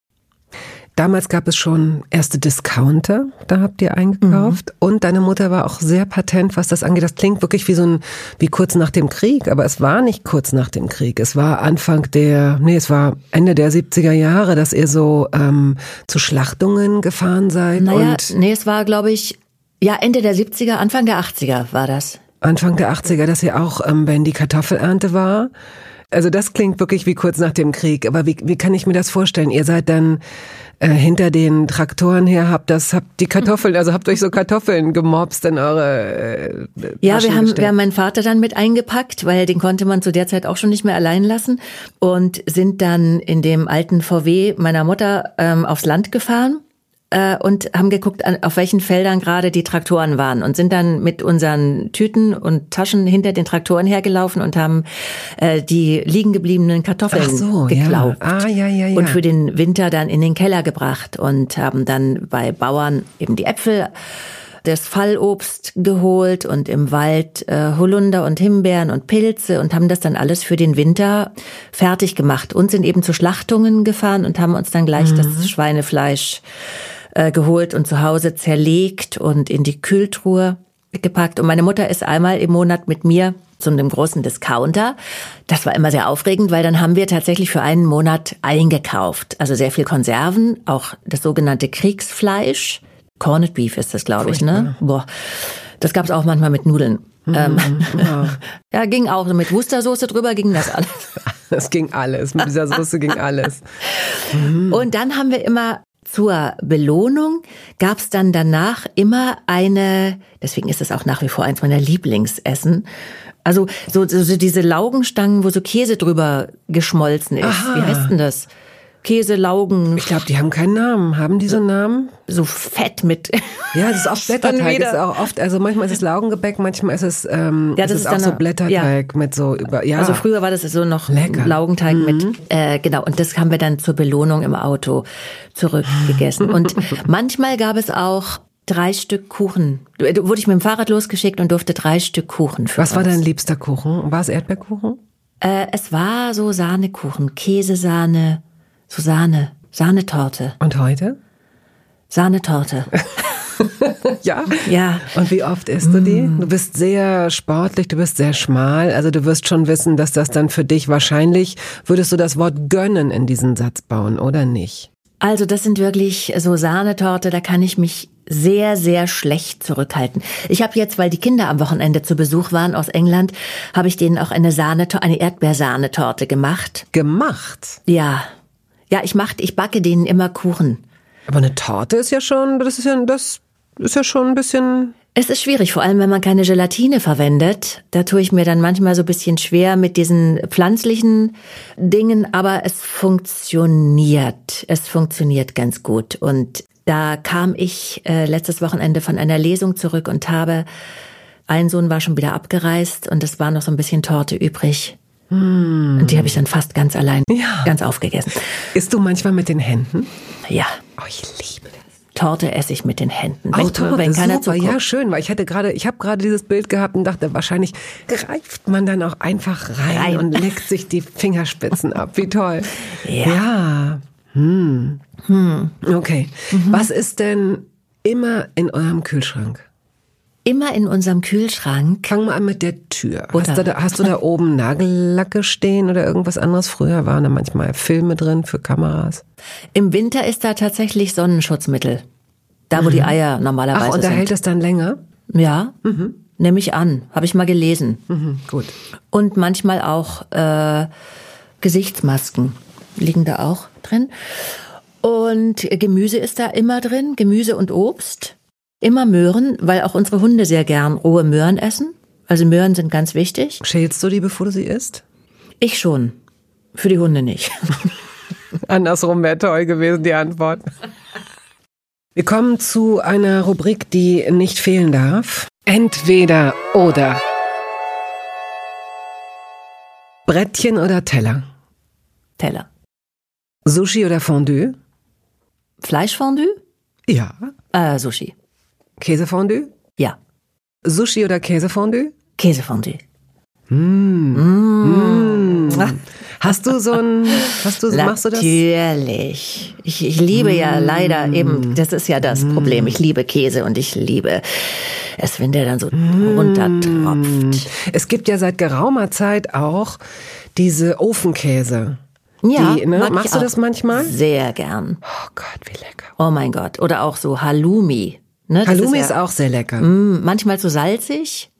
Damals gab es schon erste Discounter, da habt ihr eingekauft. Mhm. Und deine Mutter war auch sehr patent, was das angeht. Das klingt wirklich wie so ein, wie kurz nach dem Krieg, aber es war nicht kurz nach dem Krieg. Es war Anfang der, nee, es war Ende der 70er Jahre, dass ihr so ähm, zu Schlachtungen gefahren seid. Naja, und nee, es war, glaube ich, ja, Ende der 70er, Anfang der 80er war das. Anfang der 80er, dass ihr auch, ähm, wenn die Kartoffelernte war, also das klingt wirklich wie kurz nach dem Krieg. Aber wie, wie kann ich mir das vorstellen? Ihr seid dann äh, hinter den Traktoren her, habt das, habt die Kartoffeln, also habt euch so Kartoffeln gemobst in eure. Äh, ja, wir haben, wir haben meinen Vater dann mit eingepackt, weil den konnte man zu der Zeit auch schon nicht mehr allein lassen und sind dann in dem alten VW meiner Mutter ähm, aufs Land gefahren äh, und haben geguckt, auf welchen Feldern gerade die Traktoren waren und sind dann mit unseren Tüten und Taschen hinter den Traktoren hergelaufen und haben äh, die liegen gebliebenen Kartoffeln so, geglaubt ja. Ah, ja, ja, ja. und für den Winter dann in den Keller gebracht und haben dann bei Bauern eben die Äpfel das Fallobst geholt und im Wald äh, Holunder und Himbeeren und Pilze und haben das dann alles für den Winter fertig gemacht und sind eben zu Schlachtungen gefahren und haben uns dann gleich mhm. das Schweinefleisch äh, geholt und zu Hause zerlegt und in die Kühltruhe gepackt. Und meine Mutter ist einmal im Monat mit mir zu einem großen Discounter. Das war immer sehr aufregend, weil dann haben wir tatsächlich für einen Monat eingekauft. Also sehr viel Konserven, auch das sogenannte Kriegsfleisch. Corned Beef ist das, glaube ich, ne? Boah. Das gab's auch manchmal mit Nudeln. Mhm, ähm, ja. ja, ging auch. Mit Wustersoße drüber ging das alles. Das ging alles. Mit dieser Soße ging alles. Mhm. Und dann haben wir immer zur Belohnung gab es dann danach immer eine, deswegen ist es auch nach wie vor eins meiner Lieblingsessen. Also so, so diese Laugenstangen, wo so Käse drüber geschmolzen ist. Aha. Wie heißt denn das? Käse, Laugen. Ich glaube, die haben keinen Namen. Haben die so einen Namen? So fett mit. Ja, das ist auch Blätterteig. Ist auch oft, also manchmal ist es Laugengebäck, manchmal ist es, ähm, ja, das ist, ist auch so Blätterteig ja. mit so über, ja. Also früher war das so noch Lecker. Laugenteig mhm. mit, äh, genau. Und das haben wir dann zur Belohnung im Auto zurückgegessen. Und manchmal gab es auch drei Stück Kuchen. Wurde ich mit dem Fahrrad losgeschickt und durfte drei Stück Kuchen für Was uns. war dein liebster Kuchen? War es Erdbeerkuchen? Äh, es war so Sahnekuchen, Käsesahne, so Sahne, Sahnetorte. Und heute? Sahnetorte. ja? Ja. Und wie oft isst du die? Du bist sehr sportlich, du bist sehr schmal. Also du wirst schon wissen, dass das dann für dich wahrscheinlich, würdest du das Wort gönnen in diesen Satz bauen, oder nicht? Also das sind wirklich so Sahnetorte, da kann ich mich sehr, sehr schlecht zurückhalten. Ich habe jetzt, weil die Kinder am Wochenende zu Besuch waren aus England, habe ich denen auch eine Sahnetorte, eine Erdbeersahnetorte gemacht. Gemacht? Ja. Ja, ich mach, ich backe denen immer Kuchen. Aber eine Torte ist ja schon, das ist ja, das ist ja schon ein bisschen. Es ist schwierig, vor allem wenn man keine Gelatine verwendet. Da tue ich mir dann manchmal so ein bisschen schwer mit diesen pflanzlichen Dingen, aber es funktioniert. Es funktioniert ganz gut. Und da kam ich äh, letztes Wochenende von einer Lesung zurück und habe, ein Sohn war schon wieder abgereist und es war noch so ein bisschen Torte übrig. Mm. Und die habe ich dann fast ganz allein, ja. ganz aufgegessen. Isst du manchmal mit den Händen? Ja. Oh, ich liebe das. Torte esse ich mit den Händen. Auch wenn, Torte, wenn keiner super. Ja, schön, weil ich hatte gerade, ich habe gerade dieses Bild gehabt und dachte, wahrscheinlich greift man dann auch einfach rein, rein. und leckt sich die Fingerspitzen ab. Wie toll. Ja. ja. Hm. Hm. Okay. Mhm. Was ist denn immer in eurem Kühlschrank? Immer in unserem Kühlschrank. Fang mal an mit der Tür. Hast du, da, hast du da oben Nagellacke stehen oder irgendwas anderes? Früher waren da manchmal Filme drin für Kameras. Im Winter ist da tatsächlich Sonnenschutzmittel. Da, wo mhm. die Eier normalerweise sind. Ach, und da sind. hält es dann länger? Ja. Mhm. Nehme ich an. Habe ich mal gelesen. Mhm, gut. Und manchmal auch äh, Gesichtsmasken liegen da auch drin. Und Gemüse ist da immer drin, Gemüse und Obst. Immer Möhren, weil auch unsere Hunde sehr gern rohe Möhren essen. Also Möhren sind ganz wichtig. Schälst du die, bevor du sie isst? Ich schon. Für die Hunde nicht. Andersrum wäre toll gewesen, die Antwort. Wir kommen zu einer Rubrik, die nicht fehlen darf. Entweder oder. Brettchen oder Teller? Teller. Sushi oder Fondue? Fleischfondue? Ja. Äh, Sushi. Käsefondue? Ja. Sushi oder Käsefondue? Käsefondue. Mmh. Mmh. Hast du so ein, hast du, Natürlich. machst du das? Natürlich. Ich, ich liebe mmh. ja leider eben, das ist ja das Problem. Ich liebe Käse und ich liebe es, wenn der dann so runtertropft. Es gibt ja seit geraumer Zeit auch diese Ofenkäse. Ja, die, ne? machst du das manchmal? Sehr gern. Oh Gott, wie lecker. Oh mein Gott. Oder auch so Halloumi. Ne? Halloumi ist, ja, ist, auch sehr lecker. Mh, manchmal zu salzig.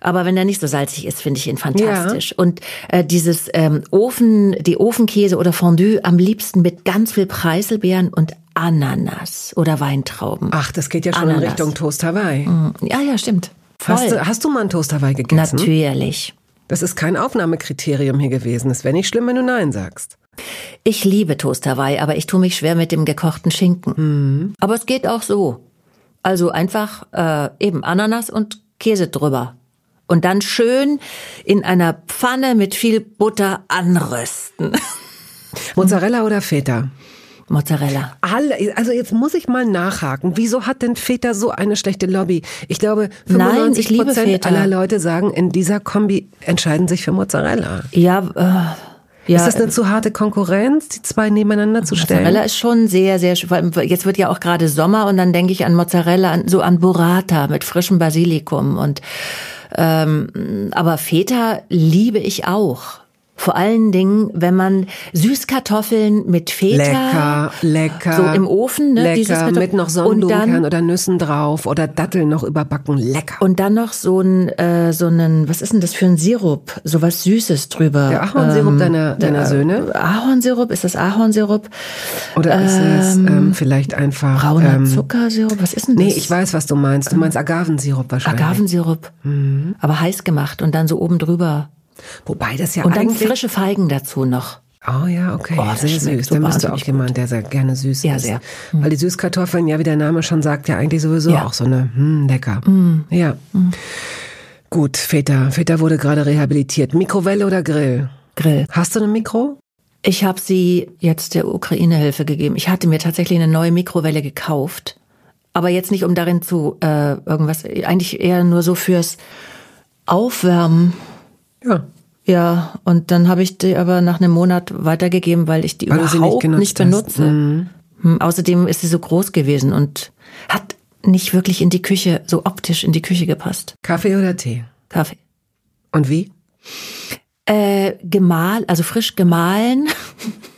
Aber wenn er nicht so salzig ist, finde ich ihn fantastisch. Ja. Und äh, dieses ähm, Ofen, die Ofenkäse oder Fondue am liebsten mit ganz viel Preiselbeeren und Ananas oder Weintrauben. Ach, das geht ja schon Ananas. in Richtung Toast Hawaii. Mm, ja, ja, stimmt. Hast du, hast du mal einen Toast Hawaii gegessen? Natürlich. Das ist kein Aufnahmekriterium hier gewesen. Es wäre nicht schlimm, wenn du Nein sagst. Ich liebe Toast Hawaii, aber ich tue mich schwer mit dem gekochten Schinken. Mhm. Aber es geht auch so. Also einfach äh, eben Ananas und Käse drüber. Und dann schön in einer Pfanne mit viel Butter anrösten. Mozzarella oder Feta? Mozzarella. Alle, also jetzt muss ich mal nachhaken. Wieso hat denn Feta so eine schlechte Lobby? Ich glaube, 95 Nein, Prozent aller Leute sagen, in dieser Kombi entscheiden sich für Mozzarella. Ja, äh, ja, ist das eine zu harte Konkurrenz, die zwei nebeneinander zu stellen? Mozzarella ist schon sehr, sehr, jetzt wird ja auch gerade Sommer und dann denke ich an Mozzarella, so an Burrata mit frischem Basilikum und ähm, aber Feta liebe ich auch. Vor allen Dingen, wenn man Süßkartoffeln mit Feta. Lecker, lecker. So im Ofen, ne? Lecker, mit noch Sonnenblumenkern oder Nüssen drauf oder Datteln noch überbacken. Lecker. Und dann noch so ein, äh, so einen, was ist denn das für ein Sirup? So was Süßes drüber. Der Ahornsirup ähm, deiner, deiner der, Söhne? Ahornsirup, ist das Ahornsirup? Oder ist ähm, es ähm, vielleicht einfach. Brauner ähm, Zuckersirup, was ist denn das? Nee, ich weiß, was du meinst. Du meinst Agavensirup wahrscheinlich. Agavensirup. Mhm. Aber heiß gemacht und dann so oben drüber. Wobei das ja Und dann frische Feigen dazu noch. Oh ja, okay. Oh, sehr süß. Dann bist du auch jemand, der sehr gerne süß ja, ist. Ja, sehr. Weil die Süßkartoffeln, ja, wie der Name schon sagt, ja eigentlich sowieso ja. auch so eine, hm, lecker. Mm. Ja. Mm. Gut, Väter. Väter wurde gerade rehabilitiert. Mikrowelle oder Grill? Grill. Hast du eine Mikro? Ich habe sie jetzt der Ukraine-Hilfe gegeben. Ich hatte mir tatsächlich eine neue Mikrowelle gekauft. Aber jetzt nicht, um darin zu äh, irgendwas, eigentlich eher nur so fürs Aufwärmen. Ja. Ja, und dann habe ich die aber nach einem Monat weitergegeben, weil ich die weil überhaupt nicht, nicht benutze. Mhm. Hm, außerdem ist sie so groß gewesen und hat nicht wirklich in die Küche, so optisch in die Küche gepasst. Kaffee oder Tee? Kaffee. Und wie? Äh, gemahlen, also frisch gemahlen.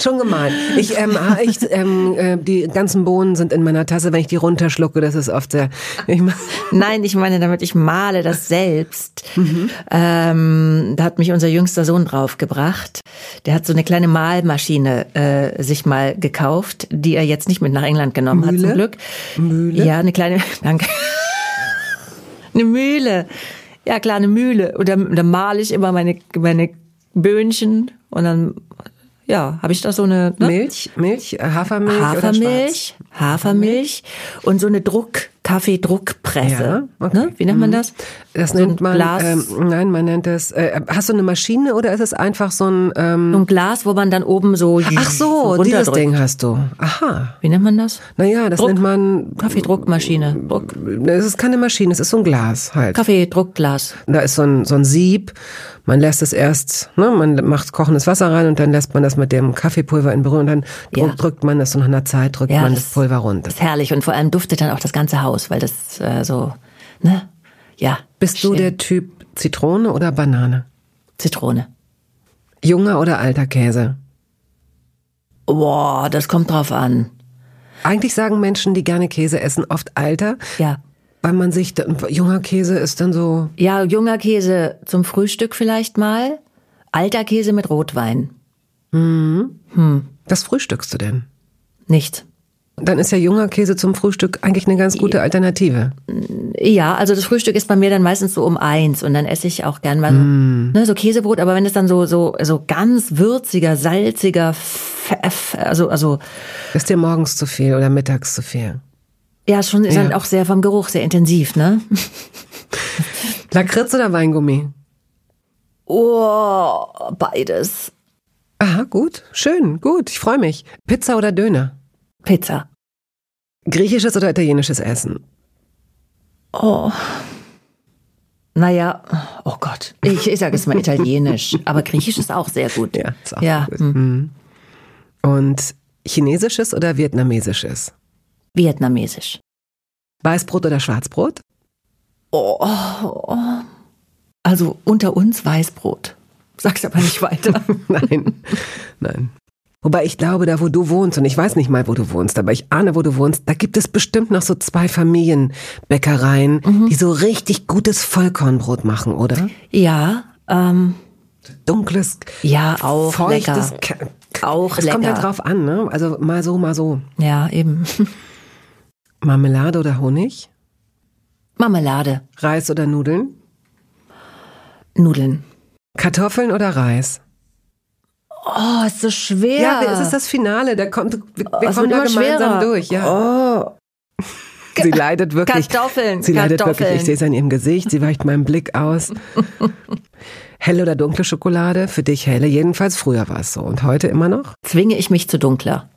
Schon gemahlen. Ich, ähm, ich, ähm, äh, die ganzen Bohnen sind in meiner Tasse. Wenn ich die runterschlucke, das ist oft sehr. Ich Nein, ich meine damit, ich male das selbst. Mhm. Ähm, da hat mich unser jüngster Sohn draufgebracht. Der hat so eine kleine Malmaschine äh, sich mal gekauft, die er jetzt nicht mit nach England genommen Mühle? hat, zum Glück. Mühle? Ja, eine kleine. Danke. eine Mühle. Ja, klar, eine Mühle. Und dann, dann male ich immer meine, meine Böhnchen und dann ja, habe ich da so eine ne? Milch, Milch, äh, Hafermilch, Hafermilch, Hafermilch und so eine Druck Kaffeedruckpresse. Ja, okay. ne? Wie nennt man mhm. das? Das so nennt man Glas. Ähm, nein, man nennt das. Äh, hast du eine Maschine oder ist es einfach so ein ähm, so ein Glas, wo man dann oben so Ach so, so dieses Ding hast du. Aha. Wie nennt man das? Naja, das Druck. nennt man Kaffeedruckmaschine. Druck. Es ist keine Maschine, es ist so ein Glas halt. Kaffeedruckglas. Da ist so ein so ein Sieb. Man lässt es erst, ne, man macht kochendes Wasser rein und dann lässt man das mit dem Kaffeepulver in Berührung und dann ja. drückt man das und nach einer Zeit drückt ja, man das, das Pulver runter. Das ist herrlich und vor allem duftet dann auch das ganze Haus, weil das äh, so, ne? Ja. Bist schön. du der Typ Zitrone oder Banane? Zitrone. Junger oder alter Käse? Boah, das kommt drauf an. Eigentlich sagen Menschen, die gerne Käse essen, oft alter. Ja. Weil man sich, junger Käse ist dann so. Ja, junger Käse zum Frühstück vielleicht mal. Alter Käse mit Rotwein. Hm. Hm. Was frühstückst du denn? Nicht. Dann ist ja junger Käse zum Frühstück eigentlich eine ganz gute Alternative. Ja, also das Frühstück ist bei mir dann meistens so um eins und dann esse ich auch gern mal so, mm. ne, so Käsebrot, aber wenn es dann so so so ganz würziger, salziger, also also ist dir morgens zu viel oder mittags zu viel? Ja, schon ist ja. dann auch sehr vom Geruch sehr intensiv, ne? Lakritz oder Weingummi? Oh, beides. Aha, gut, schön, gut, ich freue mich. Pizza oder Döner? Pizza. Griechisches oder italienisches Essen? Oh. Naja, oh Gott. Ich, ich sage es mal italienisch, aber griechisch ist auch sehr gut. Ja, ist auch ja. gut. Hm. Mhm. Und chinesisches oder vietnamesisches? Vietnamesisch. Weißbrot oder Schwarzbrot? Oh, oh. Also unter uns Weißbrot. Sag's aber nicht weiter. nein, nein. Wobei ich glaube, da wo du wohnst, und ich weiß nicht mal, wo du wohnst, aber ich ahne, wo du wohnst, da gibt es bestimmt noch so zwei Familienbäckereien, mhm. die so richtig gutes Vollkornbrot machen, oder? Ja, ähm. Dunkles, ja, auch feuchtes, lecker. Auch es lecker. kommt ja drauf an, ne? Also mal so, mal so. Ja, eben. Marmelade oder Honig? Marmelade. Reis oder Nudeln? Nudeln. Kartoffeln oder Reis? Oh, ist so schwer. Ja, es ist das Finale. Da kommt, wir, wir oh, kommen da gemeinsam schwerer. durch. Ja. Oh. Sie leidet wirklich. Kartoffeln. Sie leidet Kartoffeln. wirklich. Ich sehe es an ihrem Gesicht. Sie weicht meinem Blick aus. helle oder dunkle Schokolade? Für dich helle. Jedenfalls früher war es so. Und heute immer noch? Zwinge ich mich zu dunkler.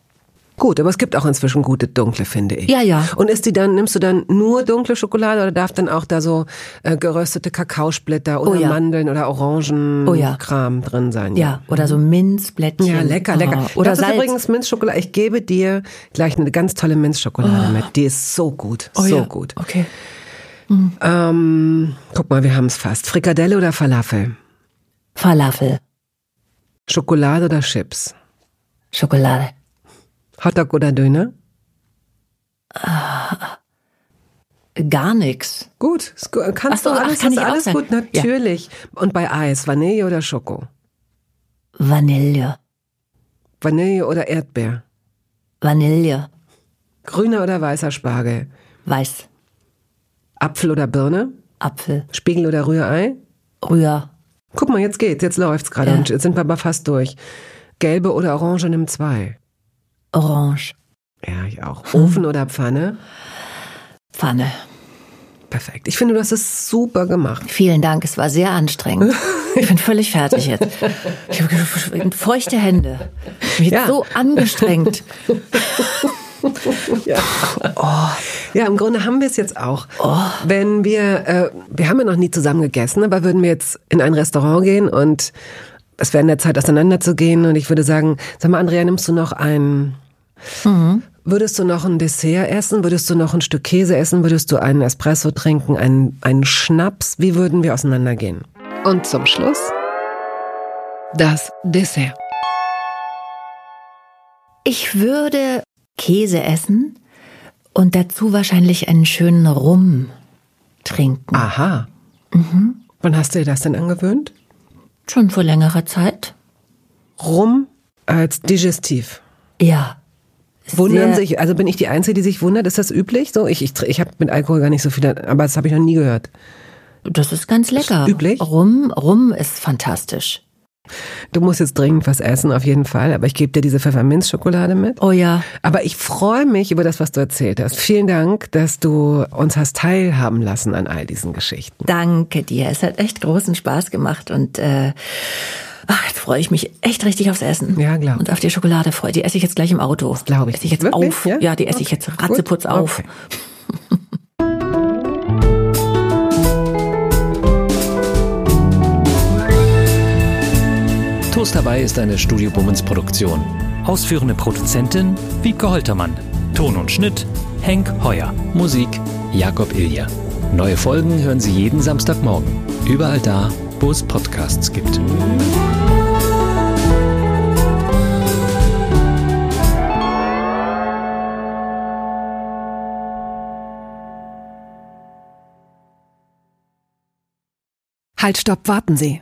Gut, aber es gibt auch inzwischen gute dunkle, finde ich. Ja, ja. Und ist die dann, nimmst du dann nur dunkle Schokolade oder darf dann auch da so äh, geröstete Kakaosplitter oder oh, ja. Mandeln oder Orangenkram oh, ja. drin sein? Ja, oder so Minzblättchen. Ja, lecker, lecker. Oh. Oder das Salz. ist übrigens Minzschokolade. Ich gebe dir gleich eine ganz tolle Minzschokolade oh. mit. Die ist so gut, oh, so ja. gut. Okay. Mhm. Ähm, guck mal, wir haben es fast. Frikadelle oder Falafel? Falafel. Schokolade oder Chips? Schokolade. Hotdog oder Döner? Gar nichts. Gut, kannst so, du alles, ach, kann alles gut, natürlich. Ja. Und bei Eis, Vanille oder Schoko? Vanille. Vanille oder Erdbeer? Vanille. Grüner oder weißer Spargel? Weiß. Apfel oder Birne? Apfel. Spiegel oder Rührei? Rühr. Guck mal, jetzt geht's, jetzt läuft's gerade ja. und jetzt sind wir aber fast durch. Gelbe oder Orange nimm zwei. Orange. Ja, ich auch. Ofen oder Pfanne? Pfanne. Perfekt. Ich finde, du hast es super gemacht. Vielen Dank. Es war sehr anstrengend. Ich bin völlig fertig jetzt. Ich habe feuchte Hände. Ich bin ja. so angestrengt. Ja. Oh. ja, im Grunde haben wir es jetzt auch. Oh. Wenn wir, äh, wir haben ja noch nie zusammen gegessen, aber würden wir jetzt in ein Restaurant gehen und es wäre in der Zeit auseinanderzugehen und ich würde sagen, sag mal, Andrea, nimmst du noch ein Mhm. Würdest du noch ein Dessert essen? Würdest du noch ein Stück Käse essen? Würdest du einen Espresso trinken? Einen, einen Schnaps? Wie würden wir auseinandergehen? Und zum Schluss das Dessert. Ich würde Käse essen und dazu wahrscheinlich einen schönen Rum trinken. Aha. Mhm. Wann hast du dir das denn angewöhnt? Schon vor längerer Zeit. Rum als Digestiv. Ja. Wundern sich, also bin ich die Einzige, die sich wundert? Ist das üblich? So, ich, ich, ich habe mit Alkohol gar nicht so viel, aber das habe ich noch nie gehört. Das ist ganz lecker. Ist üblich? Rum, Rum ist fantastisch. Du musst jetzt dringend was essen, auf jeden Fall. Aber ich gebe dir diese Pfefferminzschokolade mit. Oh ja. Aber ich freue mich über das, was du erzählt hast. Vielen Dank, dass du uns hast teilhaben lassen an all diesen Geschichten. Danke dir. Es hat echt großen Spaß gemacht und äh, ach, jetzt freue ich mich echt richtig aufs Essen. Ja, klar. Und auf die Schokolade freue. Die esse ich jetzt gleich im Auto. Glaube ich. Esse ich jetzt Wirklich? auf. Ja? Ja, die esse Okay. ich jetzt ratzeputz Gut. auf. Okay. Toast dabei ist eine Studio Bummens Produktion. Ausführende Produzentin Wiebke Holtermann. Ton und Schnitt Henk Heuer. Musik Jakob Ilja. Neue Folgen hören Sie jeden Samstagmorgen. Überall da, wo es Podcasts gibt. Halt, stopp, warten Sie.